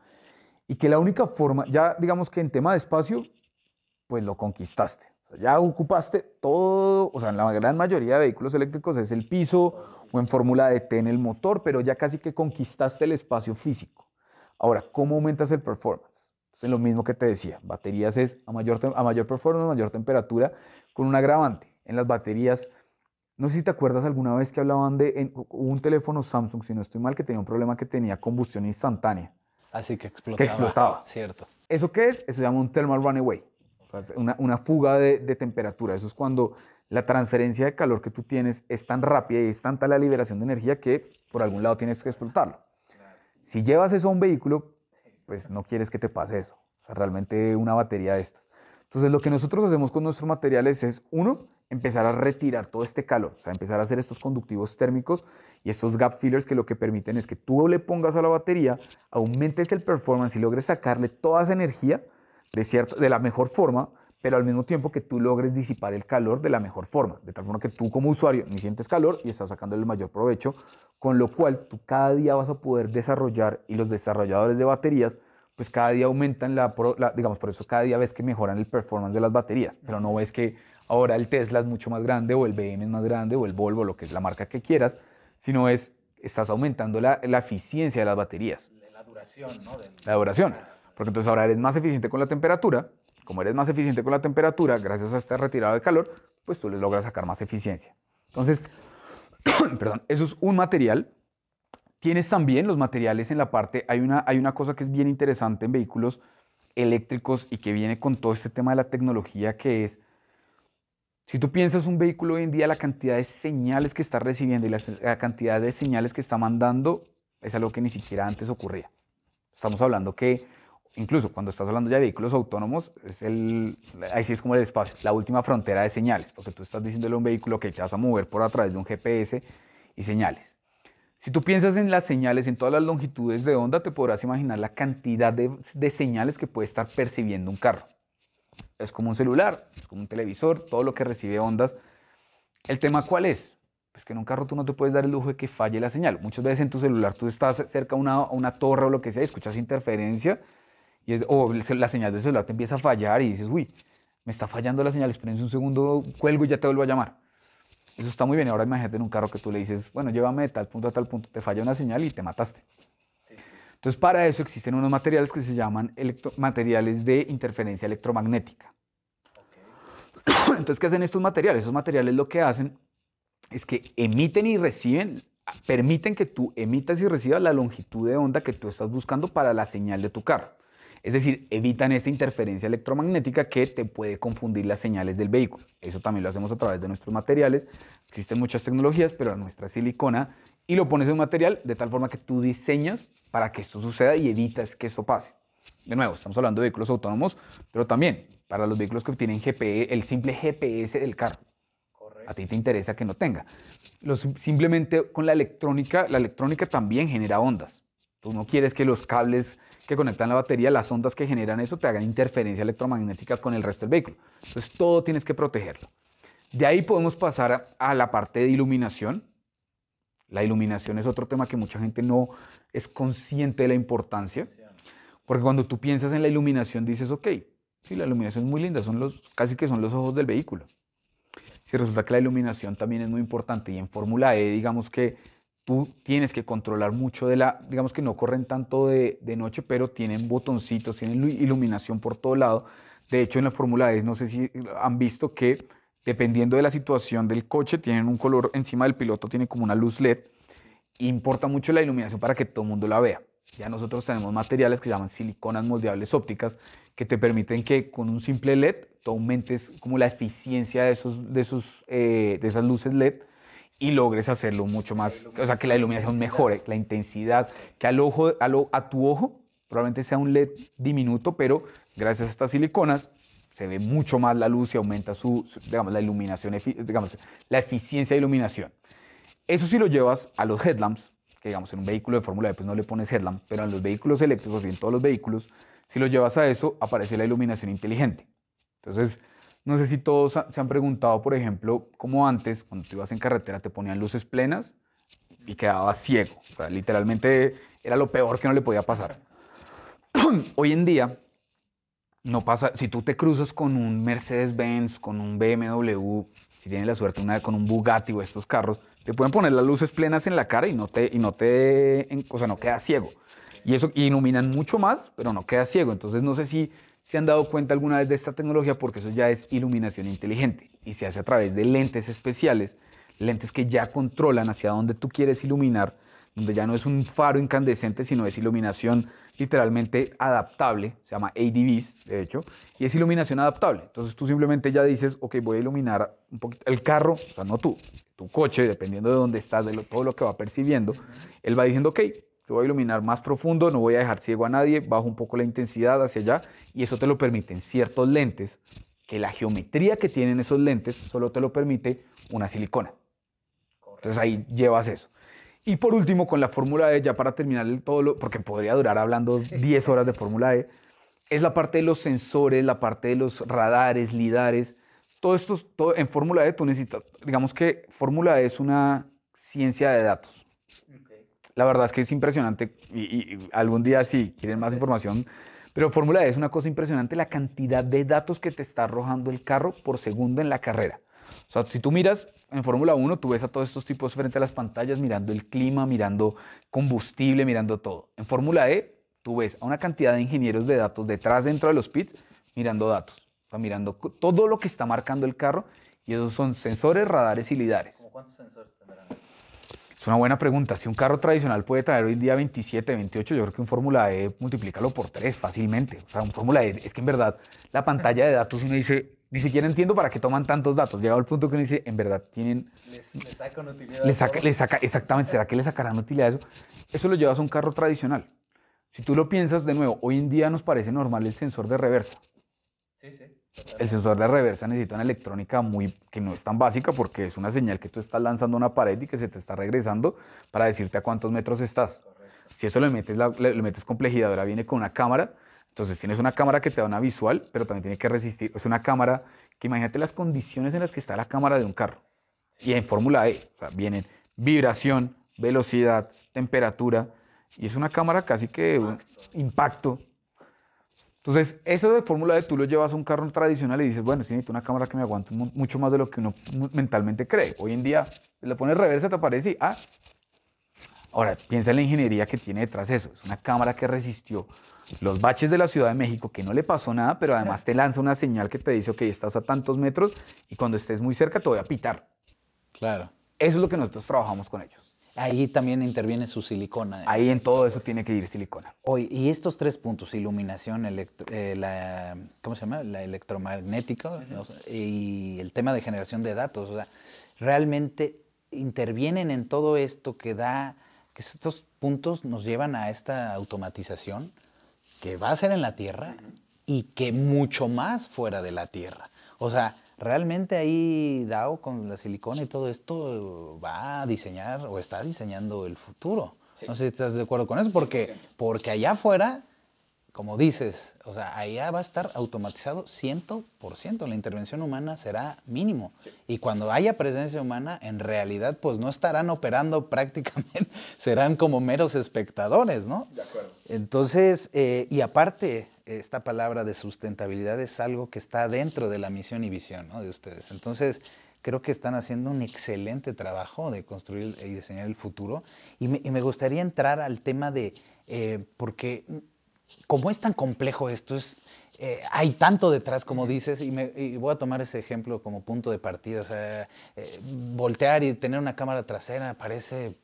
y que la única forma, ya digamos que en tema de espacio, pues lo conquistaste. ya ocupaste todo, o sea, la gran mayoría de vehículos eléctricos es el piso o en fórmula de T en el motor, pero ya casi que conquistaste el espacio físico. Ahora, ¿cómo aumentas el performance? Es lo mismo que te decía, baterías es a mayor, a mayor performance, mayor temperatura, con un agravante. En las baterías no sé si te acuerdas alguna vez que hablaban de un teléfono Samsung, si no estoy mal, que tenía un problema que tenía combustión instantánea. Así que explotaba. Que explotaba. Cierto. ¿Eso qué es? Eso se llama un thermal runaway. una, una, fuga de, de, temperatura. Eso es cuando la transferencia de calor que tú tienes es tan rápida y es tanta la liberación de energía que por algún lado tienes que explotarlo. Si llevas eso a un vehículo, pues no quieres que te pase eso. O sea, realmente una batería de estas. Entonces, lo que nosotros hacemos con nuestros materiales es, uno, empezar a retirar todo este calor, o sea, empezar a hacer estos conductivos térmicos y estos gap fillers que lo que permiten es que tú le pongas a la batería, aumentes el performance y logres sacarle toda esa energía de, cierto, de la mejor forma, pero al mismo tiempo que tú logres disipar el calor de la mejor forma, de tal forma que tú como usuario ni sientes calor y estás sacando el mayor provecho, con lo cual tú cada día vas a poder desarrollar y los desarrolladores de baterías pues cada día aumentan la, la, digamos, por eso cada día ves que mejoran el performance de las baterías, pero no ves que ahora el Tesla es mucho más grande o el BM es más grande o el Volvo, lo que es la marca que quieras, sino es, estás aumentando la, la eficiencia de las baterías. La duración, ¿no? La duración, porque entonces ahora eres más eficiente con la temperatura, como eres más eficiente con la temperatura, gracias a esta retirada de calor, pues tú le logras sacar más eficiencia. Entonces, [coughs] perdón, eso es un material. Tienes también los materiales en la parte, hay una, hay una cosa que es bien interesante en vehículos eléctricos y que viene con todo este tema de la tecnología que es si tú piensas un vehículo hoy en día, la cantidad de señales que está recibiendo y la, cantidad de señales que está mandando es algo que ni siquiera antes ocurría. Estamos hablando que, incluso cuando estás hablando ya de vehículos autónomos, es el, ahí sí es como el espacio, la última frontera de señales, porque tú estás diciéndole a un vehículo que te vas a mover por a través de un GPS y señales. Si tú piensas en las señales, en todas las longitudes de onda, te podrás imaginar la cantidad de, de señales que puede estar percibiendo un carro. Es como un celular, es como un televisor, todo lo que recibe ondas. ¿El tema cuál es? Pues que en un carro tú no te puedes dar el lujo de que falle la señal. Muchas veces en tu celular tú estás cerca a una, una torre o lo que sea y escuchas interferencia y es, o la señal del celular te empieza a fallar y dices, uy, me está fallando la señal, espérense un segundo, cuelgo y ya te vuelvo a llamar. Eso está muy bien. Ahora imagínate en un carro que tú le dices, bueno, llévame de tal punto a tal punto, te falla una señal y te mataste. Entonces, para eso existen unos materiales que se llaman materiales de interferencia electromagnética. [clears throat] Entonces, ¿qué hacen estos materiales? Esos materiales lo que hacen es que emiten y reciben, permiten que tú emitas y recibas la longitud de onda que tú estás buscando para la señal de tu carro. Es decir, evitan esta interferencia electromagnética que te puede confundir las señales del vehículo. Eso también lo hacemos a través de nuestros materiales. Existen muchas tecnologías, pero nuestra silicona y lo pones en un material de tal forma que tú diseñas para que esto suceda y evitas que esto pase. De nuevo, estamos hablando de vehículos autónomos, pero también para los vehículos que tienen GPS, el simple GPS del carro. A ti te interesa que no tenga. simplemente con la electrónica, la electrónica también genera ondas. Tú no quieres que los cables que conectan la batería, las ondas que generan eso, te hagan interferencia electromagnética con el resto del vehículo. Entonces todo tienes que protegerlo. De ahí podemos pasar a, la parte de iluminación. La iluminación es otro tema que mucha gente no es consciente de la importancia. Porque cuando tú piensas en la iluminación dices, ok, sí, la iluminación es muy linda, son los, casi que son los ojos del vehículo. Si resulta que la iluminación también es muy importante y en Fórmula E, digamos que tú tienes que controlar mucho de la, digamos que no corren tanto de, noche, pero tienen botoncitos, tienen iluminación por todo lado. De hecho, en la Fórmula E, no sé si han visto que dependiendo de la situación del coche, tienen un color encima del piloto, tiene como una luz LED. Importa mucho la iluminación para que todo el mundo la vea. Ya nosotros tenemos materiales que se llaman siliconas moldeables ópticas que te permiten que con un simple LED tú aumentes como la eficiencia de, esos, de, esos, eh, de esas luces LED y logres hacerlo mucho más, o sea, que la iluminación mejore, la intensidad, que al ojo, a, tu ojo probablemente sea un LED diminuto, pero gracias a estas siliconas se ve mucho más la luz y aumenta su, digamos, la iluminación, digamos, la eficiencia de iluminación. Eso si lo llevas a los headlamps, que digamos en un vehículo de Fórmula E pues no le pones headlamp, pero en los vehículos eléctricos y en todos los vehículos, si lo llevas a eso, aparece la iluminación inteligente. Entonces, no sé si todos se han preguntado, por ejemplo, cómo antes, cuando tú ibas en carretera, te ponían luces plenas y quedabas ciego. O sea, literalmente era lo peor que no le podía pasar. [clears throat] Hoy en día, no pasa, si tú te cruzas con un Mercedes-Benz, con un BMW, si tienes la suerte una con un Bugatti o estos carros, te pueden poner las luces plenas en la cara y no te, y no te, o sea, no quedas ciego. Y eso iluminan mucho más, pero no quedas ciego. Entonces no sé si se han dado cuenta alguna vez de esta tecnología porque eso ya es iluminación inteligente y se hace a través de lentes especiales, lentes que ya controlan hacia dónde tú quieres iluminar, donde ya no es un faro incandescente, sino es iluminación literalmente adaptable, se llama ADVs, de hecho, y es iluminación adaptable. Entonces tú simplemente ya dices, ok, voy a iluminar un poquito el carro, o sea, no tú, tu coche, dependiendo de dónde estás, de todo lo que va percibiendo, él va diciendo, ok, te voy a iluminar más profundo, no voy a dejar ciego a nadie, bajo un poco la intensidad hacia allá y eso te lo permiten ciertos lentes que la geometría que tienen esos lentes solo te lo permite una silicona. Entonces ahí llevas eso. Y por último, con la fórmula E, ya para terminar el todo, lo, porque podría durar hablando 10 horas de fórmula E, es la parte de los sensores, la parte de los radares, lidares. Todo esto, todo, en fórmula E tú necesitas, digamos que fórmula E es una ciencia de datos. La verdad es que es impresionante y, algún día si quieren más información, pero Fórmula E es una cosa impresionante la cantidad de datos que te está arrojando el carro por segundo en la carrera. O sea, si tú miras en Fórmula 1, tú ves a todos estos tipos frente a las pantallas mirando el clima, mirando combustible, mirando todo. En Fórmula E, tú ves a una cantidad de ingenieros de datos detrás dentro de los pits mirando datos. O mirando todo lo que está marcando el carro y esos son sensores, radares y lidares. cuántos sensores una buena pregunta. Si un carro tradicional puede traer hoy en día 27, 28, yo creo que un Fórmula E multiplícalo por 3 fácilmente. O sea, un Fórmula E, es que en verdad la pantalla de datos uno dice, ni siquiera entiendo para qué toman tantos datos. Llegado al punto que uno dice, en verdad tienen... Les, les sacan utilidad. Le saca, le saca, exactamente, ¿será que le sacarán utilidad a eso? Eso lo llevas a un carro tradicional. Si tú lo piensas de nuevo, hoy en día nos parece normal el sensor de reversa. Sí, sí. El sensor de reversa necesita una electrónica muy, que no es tan básica porque es una señal que tú estás lanzando una pared y que se te está regresando para decirte a cuántos metros estás. Si eso le metes, la- le, le metes complejidad, ahora viene con una cámara, entonces tienes una cámara que te da una visual, pero también tiene que resistir. Es una cámara que imagínate las condiciones en las que está la cámara de un carro. Y en Fórmula E, o sea, vienen vibración, velocidad, temperatura, y es una cámara casi que un impacto. Entonces, eso de Fórmula E tú lo llevas a un carro tradicional y dices, bueno, sí necesito una cámara que me aguante mu- mucho más de lo que uno mentalmente cree. Hoy en día, le pones reversa, te aparece y, ah, Ahora, piensa en la ingeniería que tiene detrás eso. Es una cámara que resistió los baches de la Ciudad de México, que no le pasó nada, pero además te lanza una señal que te dice, ok, estás a tantos metros y cuando estés muy cerca te voy a pitar. Claro. Eso es lo que nosotros trabajamos con ellos. Ahí también interviene su silicona. Ahí en todo eso tiene que ir silicona. Oye, y estos tres puntos, iluminación, electro- eh, la, ¿cómo se llama? La electromagnética ¿no? y el tema de generación de datos, o sea, realmente intervienen en todo esto que da, que estos puntos nos llevan a esta automatización que va a ser en la Tierra y que mucho más fuera de la Tierra. O sea, realmente ahí DAO con la silicona y todo esto va a diseñar o está diseñando el futuro. No sé si estás de acuerdo con eso, porque, porque allá afuera, como dices, o sea, allá va a estar automatizado 100%, la intervención humana será mínimo. Y cuando haya presencia humana, en realidad, pues no estarán operando [laughs] prácticamente, serán como meros espectadores, ¿no? De acuerdo. Entonces, eh, y aparte, esta palabra de sustentabilidad es algo que está dentro de la misión y visión ¿no? de ustedes. Entonces, creo que están haciendo un excelente trabajo de construir y diseñar el futuro. Y me, y me gustaría entrar al tema de, eh, porque como es tan complejo esto, es, eh, hay tanto detrás, como dices, y, me, y voy a tomar ese ejemplo como punto de partida. O sea, eh, voltear y tener una cámara trasera parece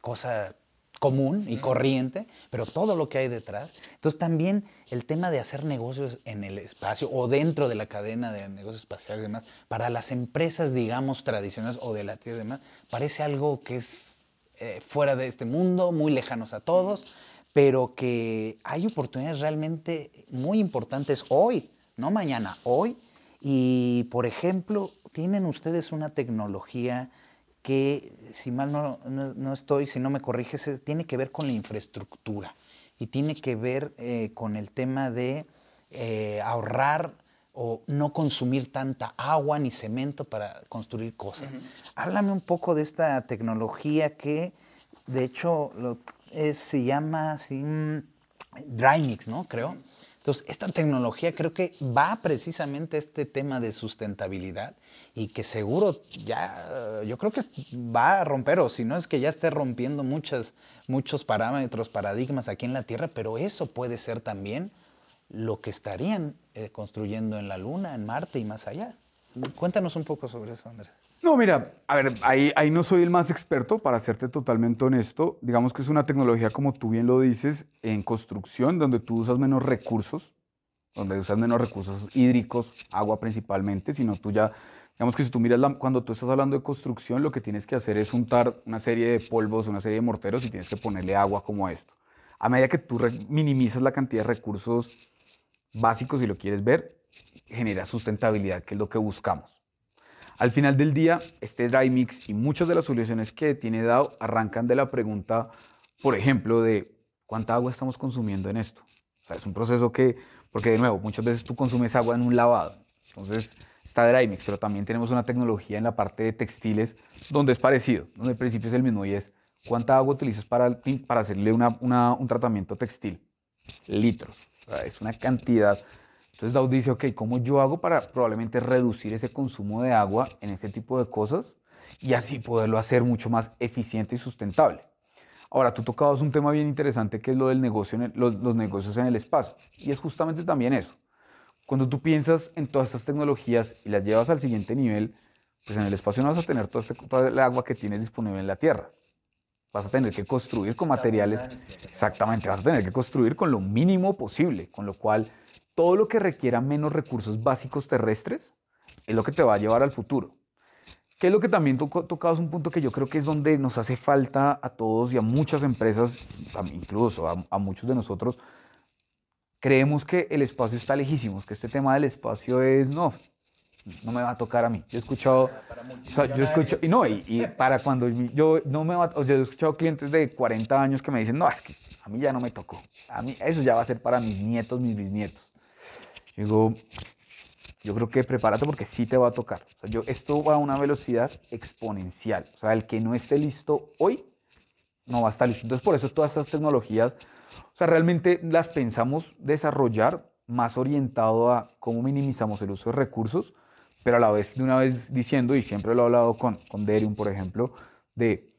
cosa común y corriente, pero todo lo que hay detrás. Entonces también el tema de hacer negocios en el espacio o dentro de la cadena de negocios espaciales y demás, para las empresas, digamos, tradicionales o de la Tierra y demás, parece algo que es eh, fuera de este mundo, muy lejanos a todos, pero que hay oportunidades realmente muy importantes hoy, no mañana, hoy. Y, por ejemplo, tienen ustedes una tecnología que, si mal no, no, no estoy, si no me corriges, tiene que ver con la infraestructura y tiene que ver eh, con el tema de eh, ahorrar o no consumir tanta agua ni cemento para construir cosas. Háblame un poco de esta tecnología que, de hecho, lo, se llama así, mm, Dry Mix, ¿no? Creo. Entonces, esta tecnología creo que va precisamente a este tema de sustentabilidad y que seguro ya, yo creo que va a romper, o si no es que ya esté rompiendo muchas, muchos parámetros, paradigmas aquí en la Tierra, pero eso puede ser también lo que estarían eh, construyendo en la Luna, en Marte y más allá. Cuéntanos un poco sobre eso, Andrés. No, mira, a ver, ahí, ahí no soy el más experto, para serte totalmente honesto. Digamos que es una tecnología, como tú bien lo dices, en construcción, donde tú usas menos recursos, donde usas menos recursos hídricos, agua principalmente, sino tú ya, digamos que si tú miras, la- cuando tú estás hablando de construcción, lo que tienes que hacer es untar una serie de polvos, una serie de morteros y tienes que ponerle agua como esto. A medida que tú minimizas la cantidad de recursos básicos, si lo quieres ver, genera sustentabilidad, que es lo que buscamos. Al final del día, este dry mix y muchas de las soluciones que tiene DAO arrancan de la pregunta, por ejemplo, de cuánta agua estamos consumiendo en esto. Es un proceso que, porque de nuevo, muchas veces tú consumes agua en un lavado. Entonces, está dry mix, pero también tenemos una tecnología en la parte de textiles donde es parecido, donde el principio es el mismo y es cuánta agua utilizas para, hacerle un tratamiento textil. Litros. Es una cantidad. Entonces Dow dice, ok, ¿cómo yo hago para probablemente reducir ese consumo de agua en este tipo de cosas y así poderlo hacer mucho más eficiente y sustentable? Ahora, tú tocabas un tema bien interesante que es lo del negocio, en el- los, los negocios en el espacio. Y es justamente también eso. Cuando tú piensas en todas estas tecnologías y las llevas al siguiente nivel, pues en el espacio no vas a tener todo este, toda el agua que tienes disponible en la Tierra. Vas a tener que construir con materiales. Exactamente, vas a tener que construir con lo mínimo posible, con lo cual todo lo que requiera menos recursos básicos terrestres es lo que te va a llevar al futuro. ¿Qué es lo que también toco- tocabas un punto que yo creo que es donde nos hace falta a todos y a muchas empresas, incluso a, a muchos de nosotros, creemos que el espacio está lejísimos, que este tema del espacio es, no, no me va a tocar a mí. Yo he escuchado, o sea, yo escucho, y no, y, y para cuando yo no me va, o sea, yo he escuchado clientes de 40 años que me dicen, no, es que a mí ya no me tocó, a mí eso ya va a ser para mis nietos, mis bisnietos. Digo, yo creo que prepárate porque sí te va a tocar. O sea, yo, esto va a una velocidad exponencial. O sea, el que no esté listo hoy, no va a estar listo. Entonces, por eso todas estas tecnologías, o sea, realmente las pensamos desarrollar más orientado a cómo minimizamos el uso de recursos, pero a la vez de una vez diciendo, y siempre lo he hablado con, con Derium, por ejemplo, de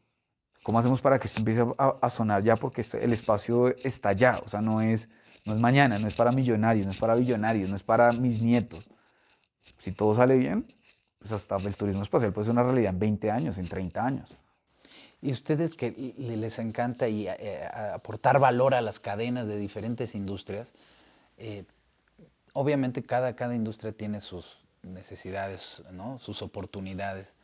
cómo hacemos para que esto empiece a, a sonar ya, porque el espacio está ya, o sea, no es, no es mañana, no es para millonarios, no es para billonarios, no es para mis nietos. Si todo sale bien, pues hasta el turismo espacial puede ser una realidad en 20 años, en 30 años. Y ustedes que le- les encanta eh, aportar valor a las cadenas de diferentes industrias, eh, obviamente cada, cada industria tiene sus necesidades, ¿no? sus oportunidades.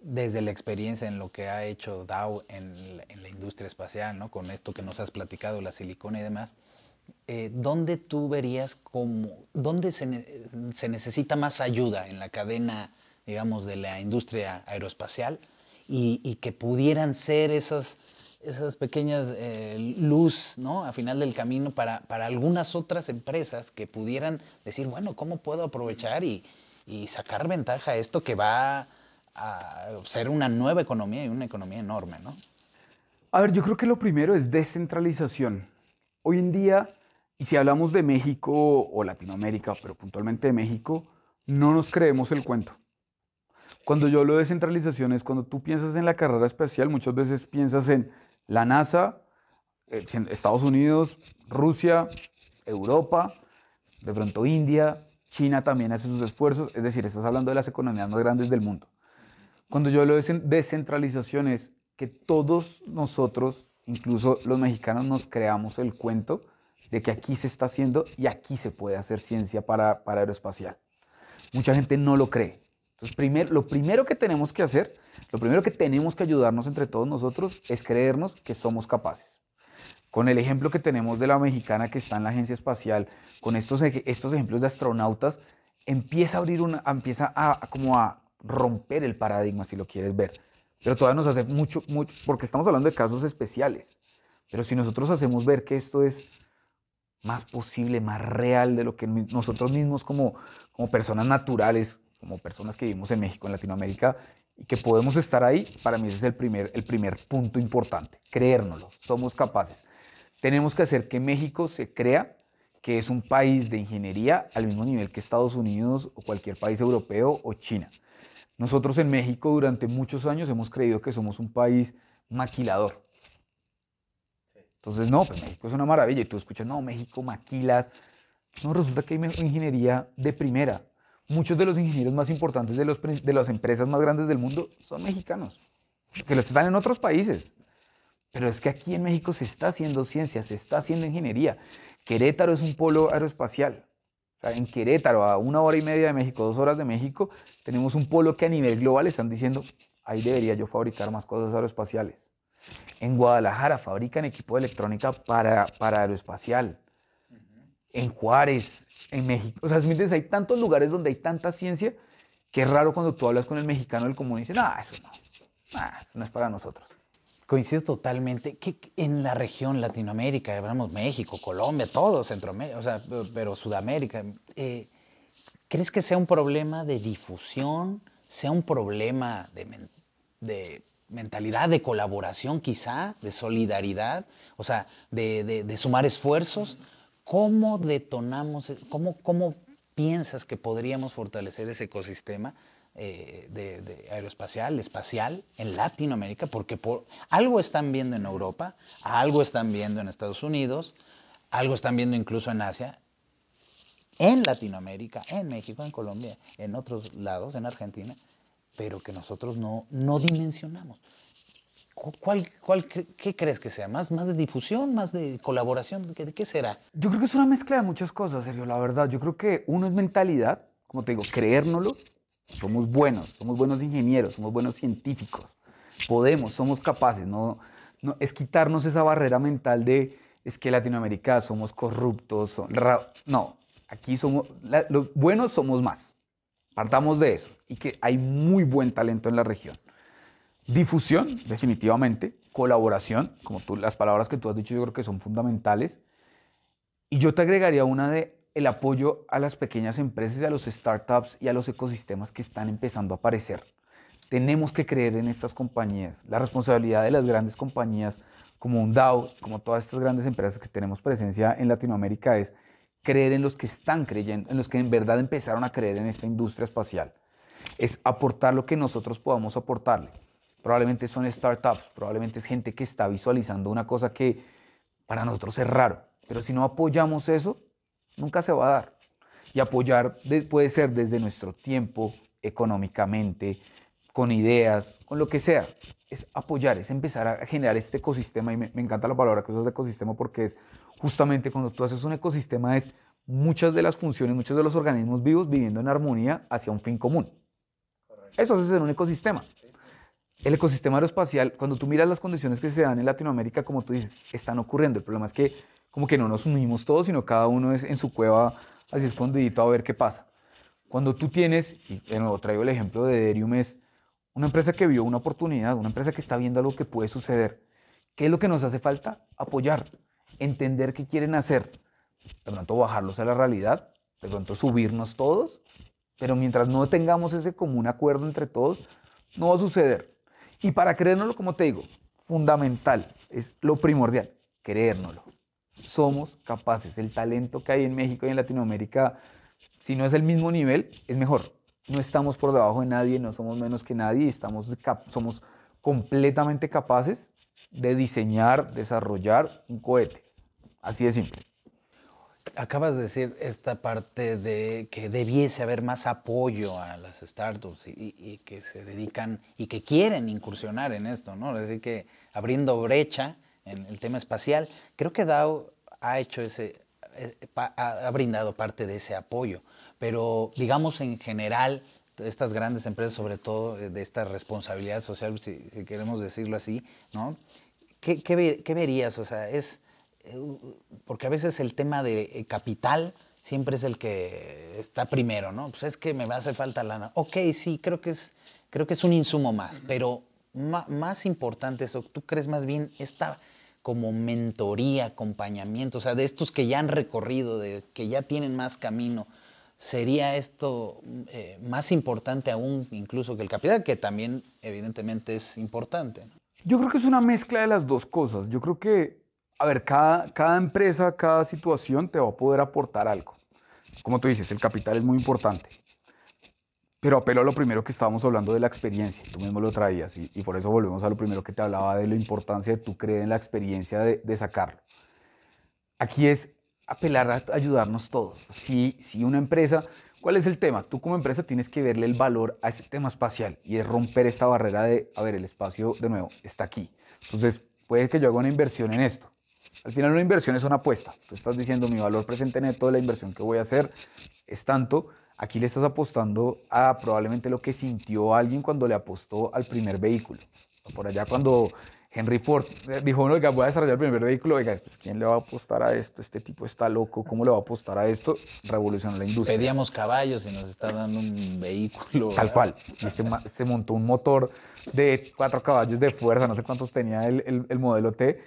Desde la experiencia en lo que ha hecho Dow en, la- en la industria espacial, ¿no? con esto que nos has platicado, la silicona y demás, eh, ¿dónde tú verías como, dónde se, ne- se necesita más ayuda en la cadena, digamos, de la industria aeroespacial y, y que pudieran ser esas, esas pequeñas eh, luz, ¿no? A final del camino para, para algunas otras empresas que pudieran decir, bueno, ¿cómo puedo aprovechar y, y sacar ventaja a esto que va a ser una nueva economía y una economía enorme, ¿no? A ver, yo creo que lo primero es descentralización. Hoy en día, y si hablamos de México o Latinoamérica, pero puntualmente de México, no nos creemos el cuento. Cuando yo hablo de descentralización es cuando tú piensas en la carrera espacial, muchas veces piensas en la NASA, eh, Estados Unidos, Rusia, Europa, de pronto India, China también hace sus esfuerzos, es decir, estás hablando de las economías más grandes del mundo. Cuando yo hablo de cen- descentralización es que todos nosotros, incluso los mexicanos, nos creamos el cuento de que aquí se está haciendo y aquí se puede hacer ciencia para, para aeroespacial. Mucha gente no lo cree. Entonces, primer- lo primero que tenemos que hacer, lo primero que tenemos que ayudarnos entre todos nosotros es creernos que somos capaces. Con el ejemplo que tenemos de la mexicana que está en la agencia espacial, con estos, estos ejemplos de astronautas, empieza a abrir una, empieza a, a como a romper el paradigma, si lo quieres ver. Pero todavía nos hace mucho, mucho, porque estamos hablando de casos especiales. Pero si nosotros hacemos ver que esto es más posible, más real de lo que nosotros mismos como, como personas naturales, como personas que vivimos en México, en Latinoamérica, y que podemos estar ahí, para mí ese es el primer, el primer punto importante, creérnoslo, somos capaces. Tenemos que hacer que México se crea que es un país de ingeniería al mismo nivel que Estados Unidos o cualquier país europeo o China. Nosotros en México durante muchos años hemos creído que somos un país maquilador. Entonces, no, pues México es una maravilla. Y tú escuchas, no, México maquilas. No, resulta que hay ingeniería de primera. Muchos de los ingenieros más importantes de, los, de las empresas más grandes del mundo son mexicanos, que los están en otros países. Pero es que aquí en México se está haciendo ciencia, se está haciendo ingeniería. Querétaro es un polo aeroespacial. O sea, en Querétaro, a una hora y media de México, dos horas de México, tenemos un polo que a nivel global están diciendo, ahí debería yo fabricar más cosas aeroespaciales. En Guadalajara fabrican equipo de electrónica para, para aeroespacial. En Juárez, en México. O sea, ¿sí hay tantos lugares donde hay tanta ciencia que es raro cuando tú hablas con el mexicano del común y dice, no, eso no, nah, eso no es para nosotros. Coincido totalmente. que en la región Latinoamérica, hablamos México, Colombia, todo Centroamérica, o sea, pe- pero Sudamérica, eh, ¿crees que sea un problema de difusión? ¿Sea un problema de, de mentalidad de colaboración quizá, de solidaridad? O sea, de, de- sumar esfuerzos. ¿Cómo detonamos, cómo, cómo piensas que podríamos fortalecer ese ecosistema eh, de aeroespacial, espacial en Latinoamérica? Porque por, algo están viendo en Europa, algo están viendo en Estados Unidos, algo están viendo incluso en Asia, en Latinoamérica, en México, en Colombia, en otros lados, en Argentina, pero que nosotros no, no dimensionamos. ¿Cu- ¿Cuál, cuál, ¿Qué crees que sea? ¿Más, ¿Más de difusión? ¿Más de colaboración? ¿Qué, qué será? Yo creo que es una mezcla de muchas cosas, Sergio, la verdad. Yo creo que uno es mentalidad, como te digo, creérnoslo. Somos buenos, somos buenos ingenieros, somos buenos científicos. Podemos, somos capaces. No, no, es quitarnos esa barrera mental de es que Latinoamérica somos corruptos. son No, aquí somos, la- los buenos somos más. Partamos de eso y que hay muy buen talento en la región. Difusión, definitivamente. Colaboración, como tú, las palabras que tú has dicho yo creo que son fundamentales. Y yo te agregaría una de el apoyo a las pequeñas empresas y a los startups y a los ecosistemas que están empezando a aparecer. Tenemos que creer en estas compañías. La responsabilidad de las grandes compañías como un DAO, como todas estas grandes empresas que tenemos presencia en Latinoamérica es creer en los que están creyendo, en los que en verdad empezaron a creer en esta industria espacial. Es aportar lo que nosotros podamos aportarle. Probablemente son startups, probablemente es gente que está visualizando una cosa que para nosotros es raro, pero si no apoyamos eso, nunca se va a dar. Y apoyar de- puede ser desde nuestro tiempo, económicamente, con ideas, con lo que sea. Es apoyar, es empezar a generar este ecosistema. Y me, encanta la palabra que de ecosistema porque es justamente cuando tú haces un ecosistema es muchas de las funciones, muchos de los organismos vivos viviendo en armonía hacia un fin común. Eso es ser un ecosistema. El ecosistema aeroespacial, cuando tú miras las condiciones que se dan en Latinoamérica, como tú dices, están ocurriendo. El problema es que como que no nos unimos todos, sino cada uno es en su cueva, así escondidito, a ver qué pasa. Cuando tú tienes, y de nuevo traigo el ejemplo de Derium, es una empresa que vio una oportunidad, una empresa que está viendo algo que puede suceder. ¿Qué es lo que nos hace falta? Apoyar, entender qué quieren hacer, de pronto bajarlos a la realidad, de pronto subirnos todos, pero mientras no tengamos ese común acuerdo entre todos, no va a suceder. Y para creérnoslo, como te digo, fundamental, es lo primordial, creérnoslo. Somos capaces, el talento que hay en México y en Latinoamérica, si no es el mismo nivel, es mejor. No estamos por debajo de nadie, no somos menos que nadie, estamos, somos completamente capaces de diseñar, desarrollar un cohete. Así de simple. Acabas de decir esta parte de que debiese haber más apoyo a las startups y, que se dedican y que quieren incursionar en esto, ¿no? Es decir, que abriendo brecha en el tema espacial, creo que DAO ha hecho ese, eh, ha, brindado parte de ese apoyo, pero digamos en general, estas grandes empresas, sobre todo eh, de esta responsabilidad social, si queremos decirlo así, ¿no? ¿Qué, qué ve- qué verías? O sea, es, eh, porque a veces el tema de eh, capital siempre es el que está primero, ¿no? Pues es que me va a hacer falta lana. Ok, sí, creo que es, creo que es un insumo más, pero más importante eso, ¿tú crees más bien esta como mentoría, acompañamiento, o sea, de estos que ya han recorrido, de que ya tienen más camino, ¿sería esto eh, más importante aún incluso que el capital, que también evidentemente es importante? ¿no? Yo creo que es una mezcla de las dos cosas. Yo creo que, a ver, cada, cada empresa, cada situación te va a poder aportar algo. Como tú dices, el capital es muy importante. Pero apelo a lo primero que estábamos hablando de la experiencia. Tú mismo lo traías y, y por eso volvemos a lo primero que te hablaba de la importancia de tú creer en la experiencia de, de sacarlo. Aquí es apelar a ayudarnos todos. Si, si una empresa, ¿cuál es el tema? Tú como empresa tienes que verle el valor a ese tema espacial y es romper esta barrera de, a ver, el espacio de nuevo está aquí. Entonces, puede que yo haga una inversión en esto. Al final una inversión es una apuesta. Tú estás diciendo mi valor presente neto de la inversión que voy a hacer es tanto. Aquí le estás apostando a probablemente lo que sintió alguien cuando le apostó al primer vehículo. Por allá cuando Henry Ford eh, dijo, oiga, voy a desarrollar el primer vehículo, oiga, pues, ¿quién le va a apostar a esto? Este tipo está loco, ¿cómo le va a apostar a esto? Revolucionó la industria. Pedíamos caballos y nos está dando un vehículo. Tal ¿verdad? cual. Y este se montó un motor de cuatro caballos de fuerza, no sé cuántos tenía el, el- el modelo T.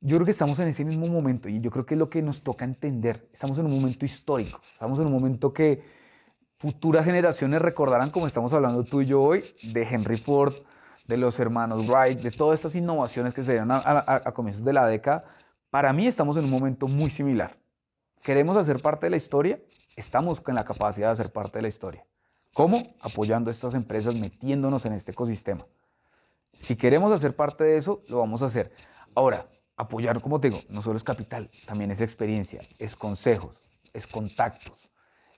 Yo creo que estamos en ese mismo momento y yo creo que es lo que nos toca entender. Estamos en un momento histórico, estamos en un momento que futuras generaciones recordarán, como estamos hablando tú y yo hoy, de Henry Ford, de los hermanos Wright, de todas estas innovaciones que se dieron a, comienzos de la década. Para mí estamos en un momento muy similar. ¿Queremos hacer parte de la historia? Estamos con la capacidad de hacer parte de la historia. ¿Cómo? Apoyando a estas empresas, metiéndonos en este ecosistema. Si queremos hacer parte de eso, lo vamos a hacer. Ahora, apoyar, como te digo, no solo es capital, también es experiencia, es consejos, es contactos,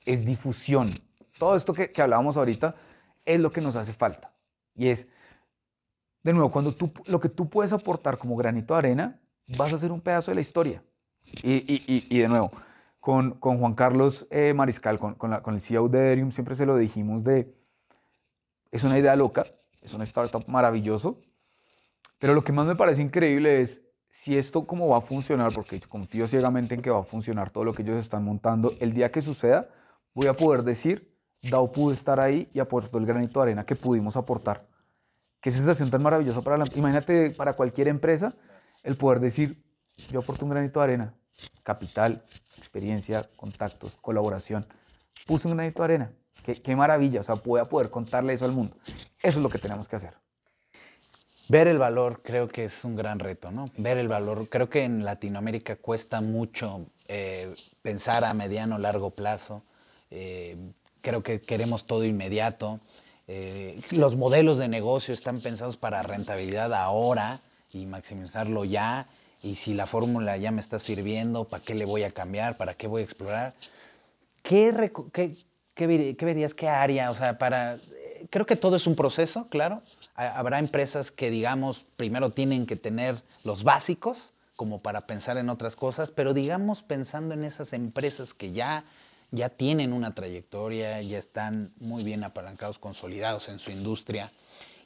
es difusión. Todo esto que, que hablábamos ahorita es lo que nos hace falta. Y es, de nuevo, cuando tú, lo que tú puedes aportar como granito de arena, vas a ser un pedazo de la historia. Y, y- y- y de nuevo, con, con Juan Carlos eh, Mariscal, con, con el CEO de Ethereum, siempre se lo dijimos de, es una idea loca, es una startup maravilloso, pero lo que más me parece increíble es, si esto cómo va a funcionar, porque confío ciegamente en que va a funcionar todo lo que ellos están montando, el día que suceda, voy a poder decir, DAO pudo estar ahí y aportó el granito de arena que pudimos aportar. Qué sensación tan maravillosa para la... Imagínate para cualquier empresa el poder decir, yo aporto un granito de arena, capital, experiencia, contactos, colaboración. Puse un granito de arena. Qué, qué maravilla, o sea, voy a poder contarle eso al mundo. Eso es lo que tenemos que hacer. Ver el valor creo que es un gran reto, ¿no? Ver el valor. Creo que en Latinoamérica cuesta mucho eh, pensar a mediano largo plazo. Eh, creo que queremos todo inmediato. Eh, los modelos de negocio están pensados para rentabilidad ahora y maximizarlo ya. Y si la fórmula ya me está sirviendo, ¿para qué le voy a cambiar? ¿Para qué voy a explorar? ¿Qué, verías? ¿Qué área? O sea, para... eh, Creo que todo es un proceso, claro. Ha- Habrá empresas que, digamos, primero tienen que tener los básicos como para pensar en otras cosas, pero digamos pensando en esas empresas que ya, ya tienen una trayectoria, ya están muy bien apalancados, consolidados en su industria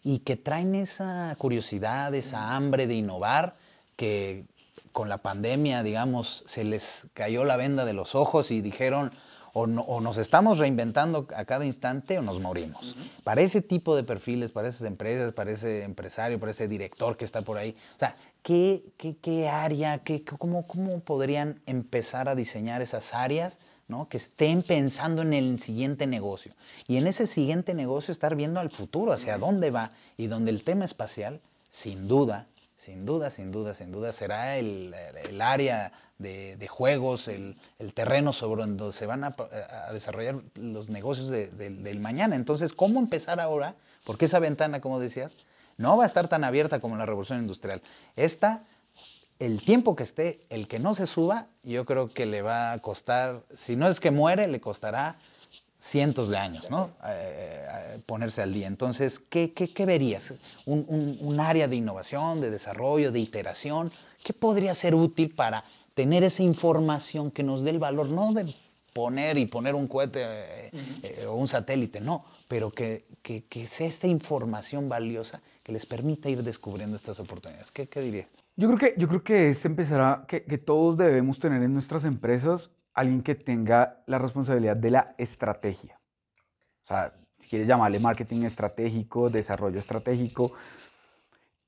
y que traen esa curiosidad, esa hambre de innovar que con la pandemia, digamos, se les cayó la venda de los ojos y dijeron, o, no- o nos estamos reinventando a cada instante o nos morimos. Para ese tipo de perfiles, para esas empresas, para ese empresario, para ese director que está por ahí, o sea, ¿qué, qué, qué área, qué, cómo, cómo podrían empezar a diseñar esas áreas? ¿No? que estén pensando en el siguiente negocio. Y en ese siguiente negocio estar viendo al futuro, hacia dónde va, y donde el tema espacial, sin duda, sin duda, sin duda, sin duda, será el, área de, juegos, el, terreno sobre donde se van a, desarrollar los negocios de- de- del mañana. Entonces, ¿cómo empezar ahora? Porque esa ventana, como decías, no va a estar tan abierta como la revolución industrial. Esta, el tiempo que esté, el que no se suba, yo creo que le va a costar, si no es que muere, le costará cientos de años, ¿no? Eh, eh, ponerse al día. Entonces, ¿qué, qué, qué verías? Un, un- un área de innovación, de desarrollo, de iteración, ¿qué podría ser útil para tener esa información que nos dé el valor, no de poner y poner un cohete eh, eh, o un satélite, no, pero que, que, que sea esta información valiosa que les permita ir descubriendo estas oportunidades. ¿Qué, qué dirías? Yo creo que, yo creo que es empezar a, que, que todos debemos tener en nuestras empresas alguien que tenga la responsabilidad de la estrategia. O sea, si quieres llamarle marketing estratégico, desarrollo estratégico.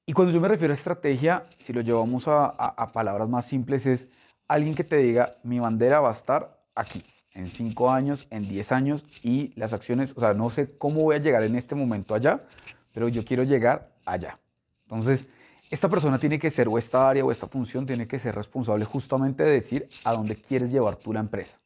Y cuando yo me refiero a estrategia, si lo llevamos a, a- a palabras más simples, es alguien que te diga, mi bandera va a estar aquí, en 5 años, en 10 años, y las acciones, o sea, no sé cómo voy a llegar en este momento allá, pero yo quiero llegar allá. Entonces, esta persona tiene que ser, o esta área o esta función tiene que ser responsable justamente de decir a dónde quieres llevar tú la empresa.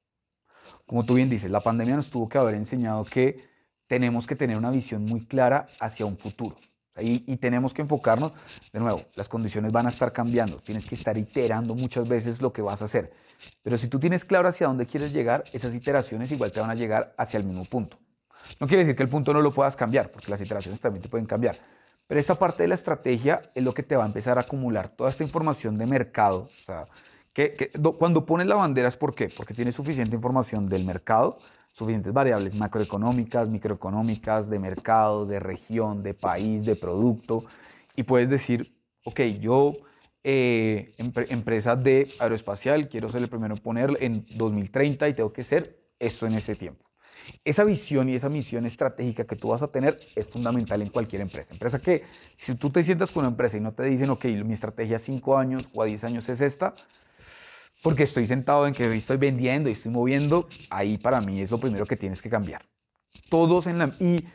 Como tú bien dices, la pandemia nos tuvo que haber enseñado que tenemos que tener una visión muy clara hacia un futuro. Y, y tenemos que enfocarnos, de nuevo, las condiciones van a estar cambiando, tienes que estar iterando muchas veces lo que vas a hacer. Pero si tú tienes claro hacia dónde quieres llegar, esas iteraciones igual te van a llegar hacia el mismo punto. No quiere decir que el punto no lo puedas cambiar, porque las iteraciones también te pueden cambiar. Pero esta parte de la estrategia es lo que te va a empezar a acumular toda esta información de mercado. O sea, que, que do- cuando pones la bandera es ¿por qué? Porque tienes suficiente información del mercado, suficientes variables macroeconómicas, microeconómicas, de mercado, de región, de país, de producto, y puedes decir, ok, yo, eh, empre- empresa de aeroespacial, quiero ser el primero en poner en 2030 y tengo que ser esto en ese tiempo. Esa visión y esa misión estratégica que tú vas a tener es fundamental en cualquier empresa. Empresa que, si tú te sientas con una empresa y no te dicen, ok, mi estrategia a 5 años o a 10 años es esta, porque estoy sentado en que estoy vendiendo y estoy moviendo, ahí para mí es lo primero que tienes que cambiar. Todos en la... Y,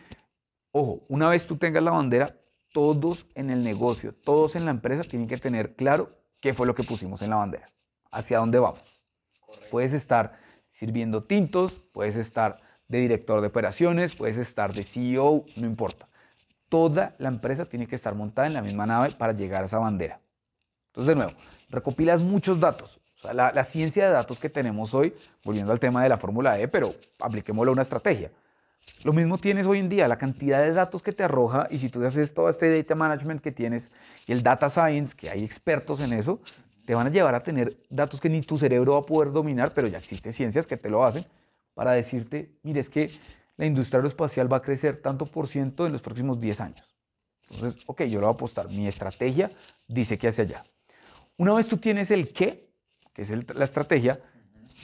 ojo, una vez tú tengas la bandera, todos en el negocio, todos en la empresa tienen que tener claro qué fue lo que pusimos en la bandera, hacia dónde vamos. Puedes estar sirviendo tintos, puedes estar de director de operaciones, puedes estar de CEO, no importa. Toda la empresa tiene que estar montada en la misma nave para llegar a esa bandera. Entonces, de nuevo, recopilas muchos datos. La, la ciencia de datos que tenemos hoy, volviendo al tema de la fórmula E, pero apliquémoslo a una estrategia. Lo mismo tienes hoy en día, la cantidad de datos que te arroja y si tú haces todo este data management que tienes y el data science, que hay expertos en eso, te van a llevar a tener datos que ni tu cerebro va a poder dominar, pero ya existen ciencias que te lo hacen para decirte, mire, es que la industria aeroespacial va a crecer tanto por ciento en los próximos 10 años. Entonces, ok, yo lo voy a apostar. Mi estrategia dice que hacia allá. Una vez tú tienes el qué, que es el- la estrategia,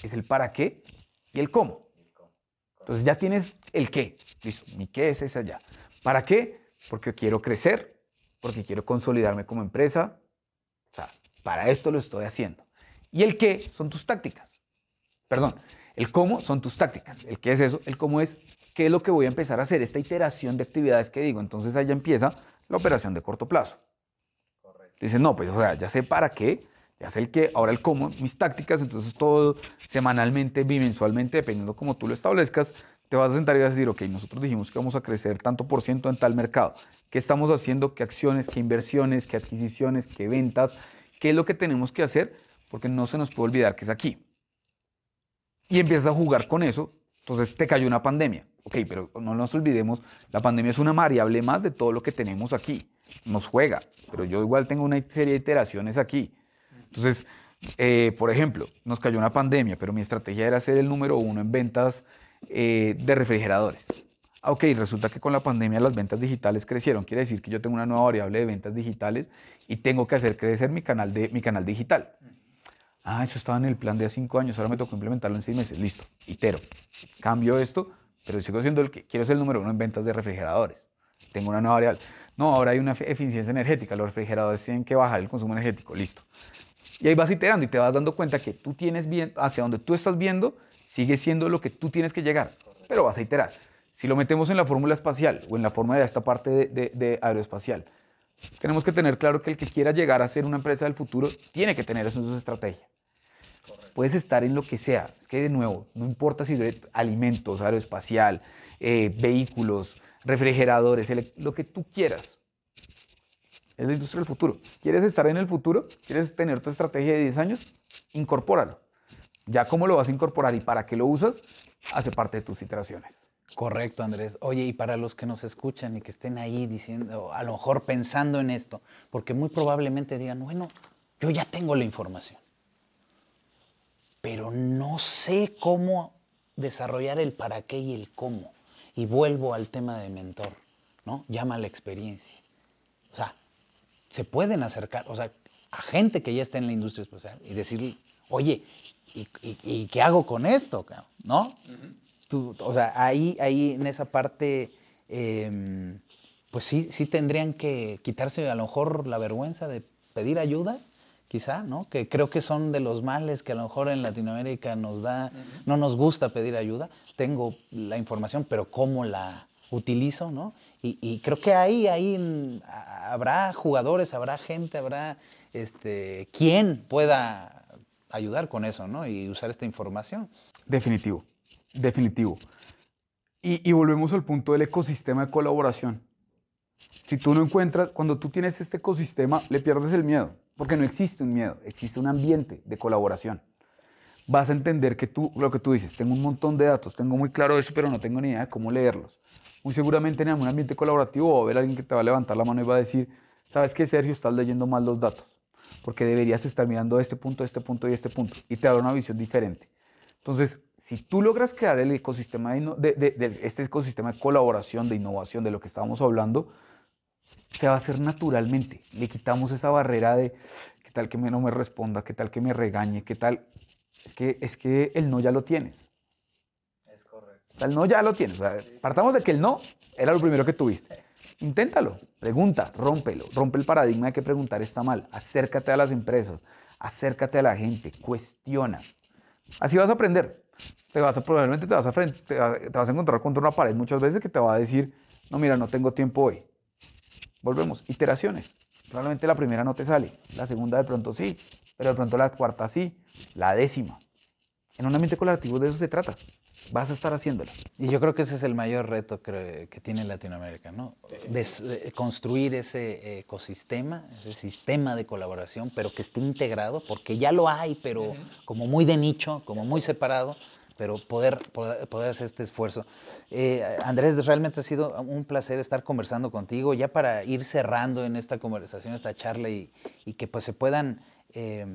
es el para qué y el cómo. Entonces ya tienes el qué. Listo, mi qué es ese allá. ¿Para qué? Porque quiero crecer, porque quiero consolidarme como empresa. O sea, para esto lo estoy haciendo. Y el qué son tus tácticas. Perdón, el cómo son tus tácticas. El qué es eso, el cómo es qué es lo que voy a empezar a hacer, esta iteración de actividades que digo. Entonces ahí ya empieza la operación de corto plazo. Dices, no, pues o sea, ya sé para qué, ya sé el qué, ahora el cómo, mis tácticas, entonces todo semanalmente, bimensualmente, dependiendo cómo tú lo establezcas, te vas a sentar y vas a decir, ok, nosotros dijimos que vamos a crecer tanto por ciento en tal mercado. ¿Qué estamos haciendo? ¿Qué acciones? ¿Qué inversiones? ¿Qué adquisiciones? ¿Qué ventas? ¿Qué es lo que tenemos que hacer? Porque no se nos puede olvidar que es aquí. Y empiezas a jugar con eso, entonces te cayó una pandemia. Ok, pero no nos olvidemos, la pandemia es una variable más de todo lo que tenemos aquí. Nos juega, pero yo igual tengo una serie de iteraciones aquí. Entonces, eh, por ejemplo, nos cayó una pandemia, pero mi estrategia era ser el número uno en ventas eh, de refrigeradores. Ah, Ok, resulta que con la pandemia las ventas digitales crecieron. Quiere decir que yo tengo una nueva variable de ventas digitales y tengo que hacer crecer mi canal, de, mi canal digital. Ah, eso estaba en el plan de hace cinco años, ahora me tocó implementarlo en seis meses. Listo, itero. Cambio esto, pero sigo siendo el que quiero ser el número uno en ventas de refrigeradores. Tengo una nueva variable. No, ahora hay una eficiencia energética. Los refrigeradores tienen que bajar el consumo energético. Listo. Y ahí vas iterando y te vas dando cuenta que tú tienes bien, hacia donde tú estás viendo, sigue siendo lo que tú tienes que llegar, pero vas a iterar. Si lo metemos en la fórmula espacial o en la fórmula de esta parte de- de aeroespacial, tenemos que tener claro que el que quiera llegar a ser una empresa del futuro tiene que tener eso en su estrategia. Puedes estar en lo que sea, es que de nuevo, no importa si es alimentos, aeroespacial, eh, vehículos, refrigeradores, lo que tú quieras. Es la industria del futuro. ¿Quieres estar en el futuro? ¿Quieres tener tu estrategia de 10 años? Incorpóralo. Ya cómo lo vas a incorporar y para qué lo usas, hace parte de tus iteraciones. Correcto, Andrés. Oye, y para los que nos escuchan y que estén ahí diciendo, a lo mejor pensando en esto, porque muy probablemente digan, bueno, yo ya tengo la información, pero no sé cómo desarrollar el para qué y el cómo. Y vuelvo al tema de mentor, ¿no? Llama a la experiencia. O sea, se pueden acercar, o sea, a gente que ya está en la industria espacial y decirle, oye, ¿y, y- y qué hago con esto? cabrón?", ¿No? Tú- o sea, ahí, ahí en esa parte, em, pues sí, sí tendrían que quitarse a lo mejor la vergüenza de pedir ayuda, quizá, ¿no? Que creo que son de los males que a lo mejor en Latinoamérica nos da, no nos gusta pedir ayuda. Tengo la información, pero ¿cómo la utilizo, no? Y, y creo que ahí, ahí mm, habrá jugadores, habrá gente, habrá este, quien pueda ayudar con eso, ¿no? Y usar esta información. Definitivo, definitivo. Y, y volvemos al punto del ecosistema de colaboración. Si tú no encuentras, cuando tú tienes este ecosistema, le pierdes el miedo, porque no existe un miedo, existe un ambiente de colaboración. Vas a entender que tú, lo que tú dices, tengo un montón de datos, tengo muy claro eso, pero no tengo ni idea de cómo leerlos. Muy seguramente en algún ambiente colaborativo va a haber alguien que te va a levantar la mano y va a decir, ¿sabes qué, Sergio? Estás leyendo mal los datos, porque deberías estar mirando este punto, este punto y este punto, y te da una visión diferente. Entonces, si tú logras crear el ecosistema de, de- de- de este ecosistema de colaboración, de innovación, de lo que estábamos hablando, se va a hacer naturalmente. Le quitamos esa barrera de qué tal que no me responda, qué tal que me regañe, qué tal. Es que, es que el no ya lo tienes. Es correcto. O sea, el no ya lo tienes. O sea, partamos de que el no era lo primero que tuviste. Inténtalo, pregunta, rómpelo, rompe el paradigma de que preguntar está mal. Acércate a las empresas, acércate a la gente, cuestiona. Así vas a aprender. Te vas a, probablemente te vas a, te vas a encontrar contra una pared muchas veces que te va a decir, no, mira, no tengo tiempo hoy. Volvemos, iteraciones. Probablemente la primera no te sale, la segunda de pronto sí, pero de pronto la cuarta sí, la décima. En un ambiente colaborativo de eso se trata. Vas a estar haciéndolo. Y yo creo que ese es el mayor reto que, que tiene Latinoamérica, ¿no? Des- de construir ese ecosistema, ese sistema de colaboración, pero que esté integrado, porque ya lo hay, pero como muy de nicho, como muy separado, pero poder, poder, poder hacer este esfuerzo. Eh, Andrés, realmente ha sido un placer estar conversando contigo, ya para ir cerrando en esta conversación, esta charla, y, y que pues se puedan... eh,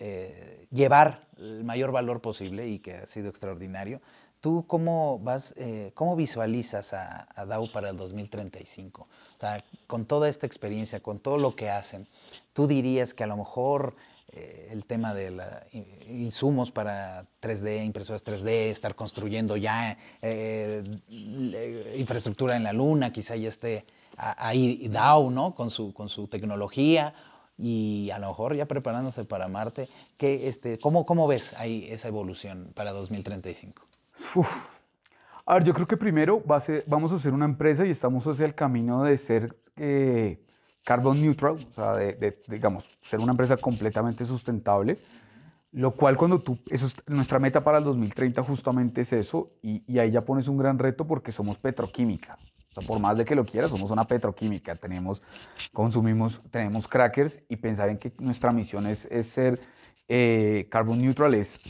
eh, llevar el mayor valor posible y que ha sido extraordinario. ¿Tú cómo vas, eh, cómo visualizas a, a DAO para el 2035? O sea, con toda esta experiencia, con todo lo que hacen, ¿tú dirías que a lo mejor eh, el tema de la, insumos para 3D, impresoras 3D, estar construyendo ya eh, infraestructura en la luna, quizá ya esté ahí DAO, ¿no? Con su, con su tecnología y a lo mejor ya preparándose para Marte. ¿Qué, este, cómo, ¿Cómo ves ahí esa evolución para 2035? A ver, yo creo que primero va a ser, vamos a ser una empresa y estamos hacia el camino de ser eh, carbon neutral, o sea, de, digamos, ser una empresa completamente sustentable, lo cual cuando tú, eso es nuestra meta para el 2030 justamente es eso, y, y ahí ya pones un gran reto porque somos petroquímica, por más de que lo quieras, somos una petroquímica, tenemos, consumimos, tenemos crackers y pensar en que nuestra misión es, es ser eh, carbon neutral es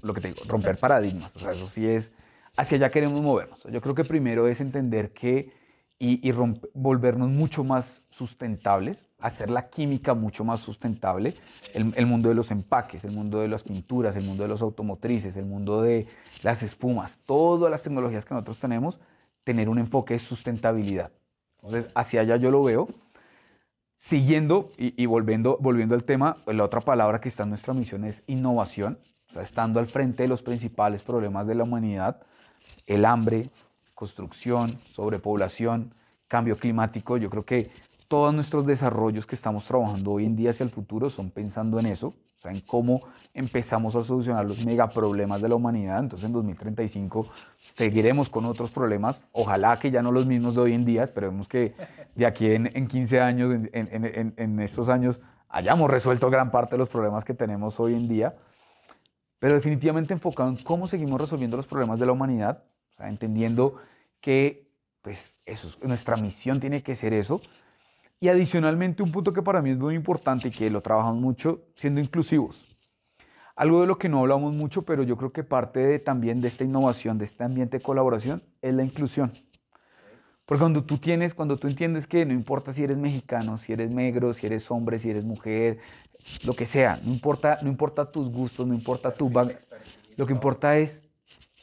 lo que te digo, romper paradigmas. O sea, eso sí es, hacia allá queremos movernos. Yo creo que primero es entender que y, y volvernos mucho más sustentables, hacer la química mucho más sustentable, el, el, mundo de los empaques, el mundo de las pinturas, el mundo de los automotrices, el mundo de las espumas, todas las tecnologías que nosotros tenemos, tener un enfoque de sustentabilidad. Entonces, hacia allá yo lo veo. Siguiendo y, volviendo, volviendo al tema, pues, la otra palabra que está en nuestra misión es innovación, o sea, estando al frente de los principales problemas de la humanidad, el hambre, construcción, sobrepoblación, cambio climático. Yo creo que todos nuestros desarrollos que estamos trabajando hoy en día hacia el futuro son pensando en eso, o sea, en cómo empezamos a solucionar los megaproblemas de la humanidad. Entonces en 2035 seguiremos con otros problemas, ojalá que ya no los mismos de hoy en día, esperemos que de aquí en, en 15 años, en, en, en, estos años, hayamos resuelto gran parte de los problemas que tenemos hoy en día, pero definitivamente enfocado en cómo seguimos resolviendo los problemas de la humanidad, o sea, entendiendo que pues eso, nuestra misión tiene que ser eso, y adicionalmente, un punto que para mí es muy importante y que lo trabajamos mucho, siendo inclusivos. Algo de lo que no hablamos mucho, pero yo creo que parte también de esta innovación, de este ambiente de colaboración, es la inclusión. Porque cuando tú tienes, cuando tú entiendes que no importa si eres mexicano, si eres negro, si eres hombre, si eres mujer, lo que sea, no importa, no importa tus gustos, no importa tu lo que importa es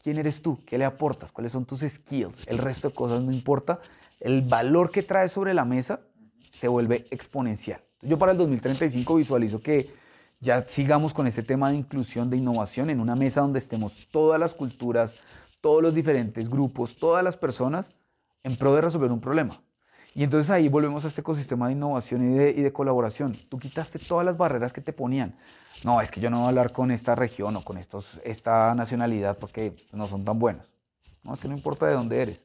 quién eres tú, qué le aportas, cuáles son tus skills, el resto de cosas no importa, el valor que traes sobre la mesa se vuelve exponencial. Yo para el 2035 visualizo que ya sigamos con este tema de inclusión, de innovación, en una mesa donde estemos todas las culturas, todos los diferentes grupos, todas las personas en pro de resolver un problema. Y entonces ahí volvemos a este ecosistema de innovación y de, colaboración. Tú quitaste todas las barreras que te ponían. No, es que yo no voy a hablar con esta región o con estos, esta nacionalidad porque no son tan buenos. No, es que no importa de dónde eres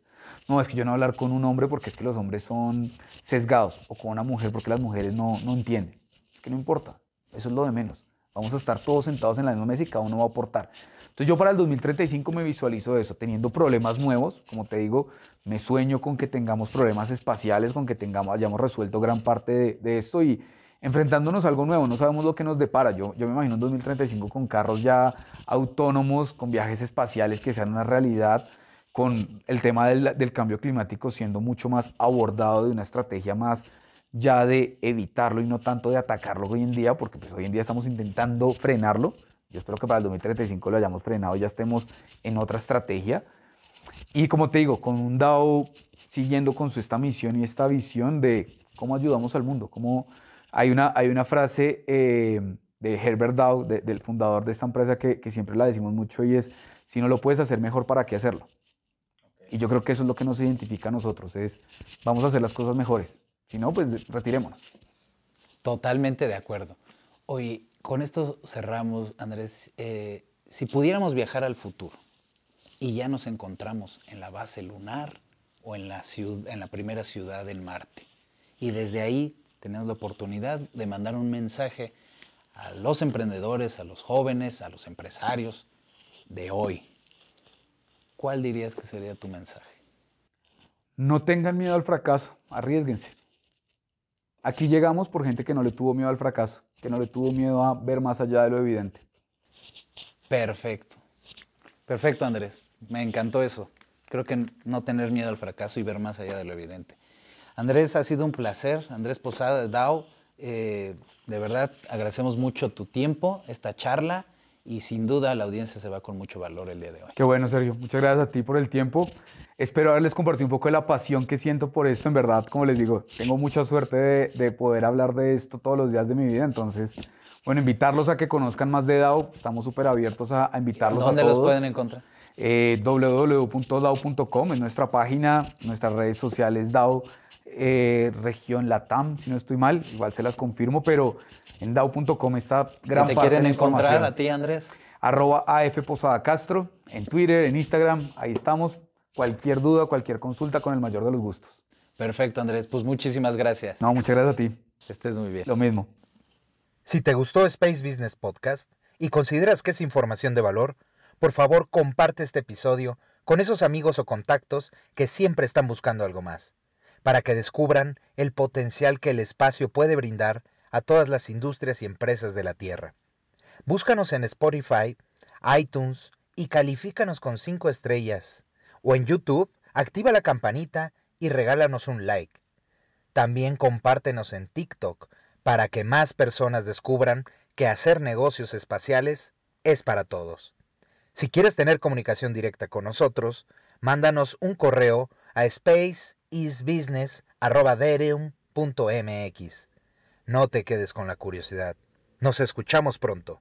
no, es que yo no hablar con un hombre porque es que los hombres son sesgados, o con una mujer porque las mujeres no, no entienden. Es que no importa, eso es lo de menos. Vamos a estar todos sentados en la misma mesa y cada uno va a aportar. Entonces yo para el 2035 me visualizo eso, teniendo problemas nuevos, como te digo, me sueño con que tengamos problemas espaciales, con que tengamos, hayamos resuelto gran parte de, de esto y enfrentándonos a algo nuevo, no sabemos lo que nos depara. Yo, yo me imagino un 2035 con carros ya autónomos, con viajes espaciales que sean una realidad, con el tema del, cambio climático siendo mucho más abordado de una estrategia más ya de evitarlo y no tanto de atacarlo hoy en día, porque pues hoy en día estamos intentando frenarlo. Yo espero que para el 2035 lo hayamos frenado y ya estemos en otra estrategia. Y como te digo, con un DAO siguiendo con su, esta misión y esta visión de cómo ayudamos al mundo. Cómo hay, una, hay una frase eh, de Herbert Dow, del fundador de esta empresa, que, que siempre la decimos mucho y es, si no lo puedes hacer mejor, ¿para qué hacerlo? Y yo creo que eso es lo que nos identifica a nosotros, es vamos a hacer las cosas mejores. Si no, pues retirémonos. Totalmente de acuerdo. Hoy, con esto cerramos, Andrés. Eh, si pudiéramos viajar al futuro y ya nos encontramos en la base lunar o en la, ciudad, en la primera ciudad del Marte, y desde ahí tenemos la oportunidad de mandar un mensaje a los emprendedores, a los jóvenes, a los empresarios de hoy, ¿cuál dirías que sería tu mensaje? No tengan miedo al fracaso, arriesguense. Aquí llegamos por gente que no le tuvo miedo al fracaso, que no le tuvo miedo a ver más allá de lo evidente. Perfecto. Perfecto, Andrés. Me encantó eso. Creo que no tener miedo al fracaso y ver más allá de lo evidente. Andrés, ha sido un placer. Andrés Posada DAO, eh, de verdad agradecemos mucho tu tiempo, esta charla y sin duda la audiencia se va con mucho valor el día de hoy. Qué bueno, Sergio. Muchas gracias a ti por el tiempo. Espero haberles compartido un poco de la pasión que siento por esto. En verdad, como les digo, tengo mucha suerte de, de, poder hablar de esto todos los días de mi vida. Entonces, Bueno, invitarlos a que conozcan más de DAO. Estamos súper abiertos a, a invitarlos ¿Dónde a todos. los pueden encontrar? Eh, www.dao.com en nuestra página, nuestras redes sociales DAO, eh, región Latam, si no estoy mal, igual se las confirmo, pero en DAO.com está gran si te parte quieren de encontrar a ti, Andrés. Arroba AF Posada Castro, en Twitter, en Instagram, ahí estamos. Cualquier duda, cualquier consulta, con el mayor de los gustos. Perfecto, Andrés. Pues muchísimas gracias. No, muchas gracias a ti. Estés muy bien. Lo mismo. Si te gustó Space Business Podcast y consideras que es información de valor, por favor comparte este episodio con esos amigos o contactos que siempre están buscando algo más, para que descubran el potencial que el espacio puede brindar a todas las industrias y empresas de la Tierra. Búscanos en Spotify, iTunes y califícanos con 5 estrellas. O en YouTube, activa la campanita y regálanos un like. También compártenos en TikTok para que más personas descubran que hacer negocios espaciales es para todos. Si quieres tener comunicación directa con nosotros, mándanos un correo a spaceisbusiness.mx. No te quedes con la curiosidad. Nos escuchamos pronto.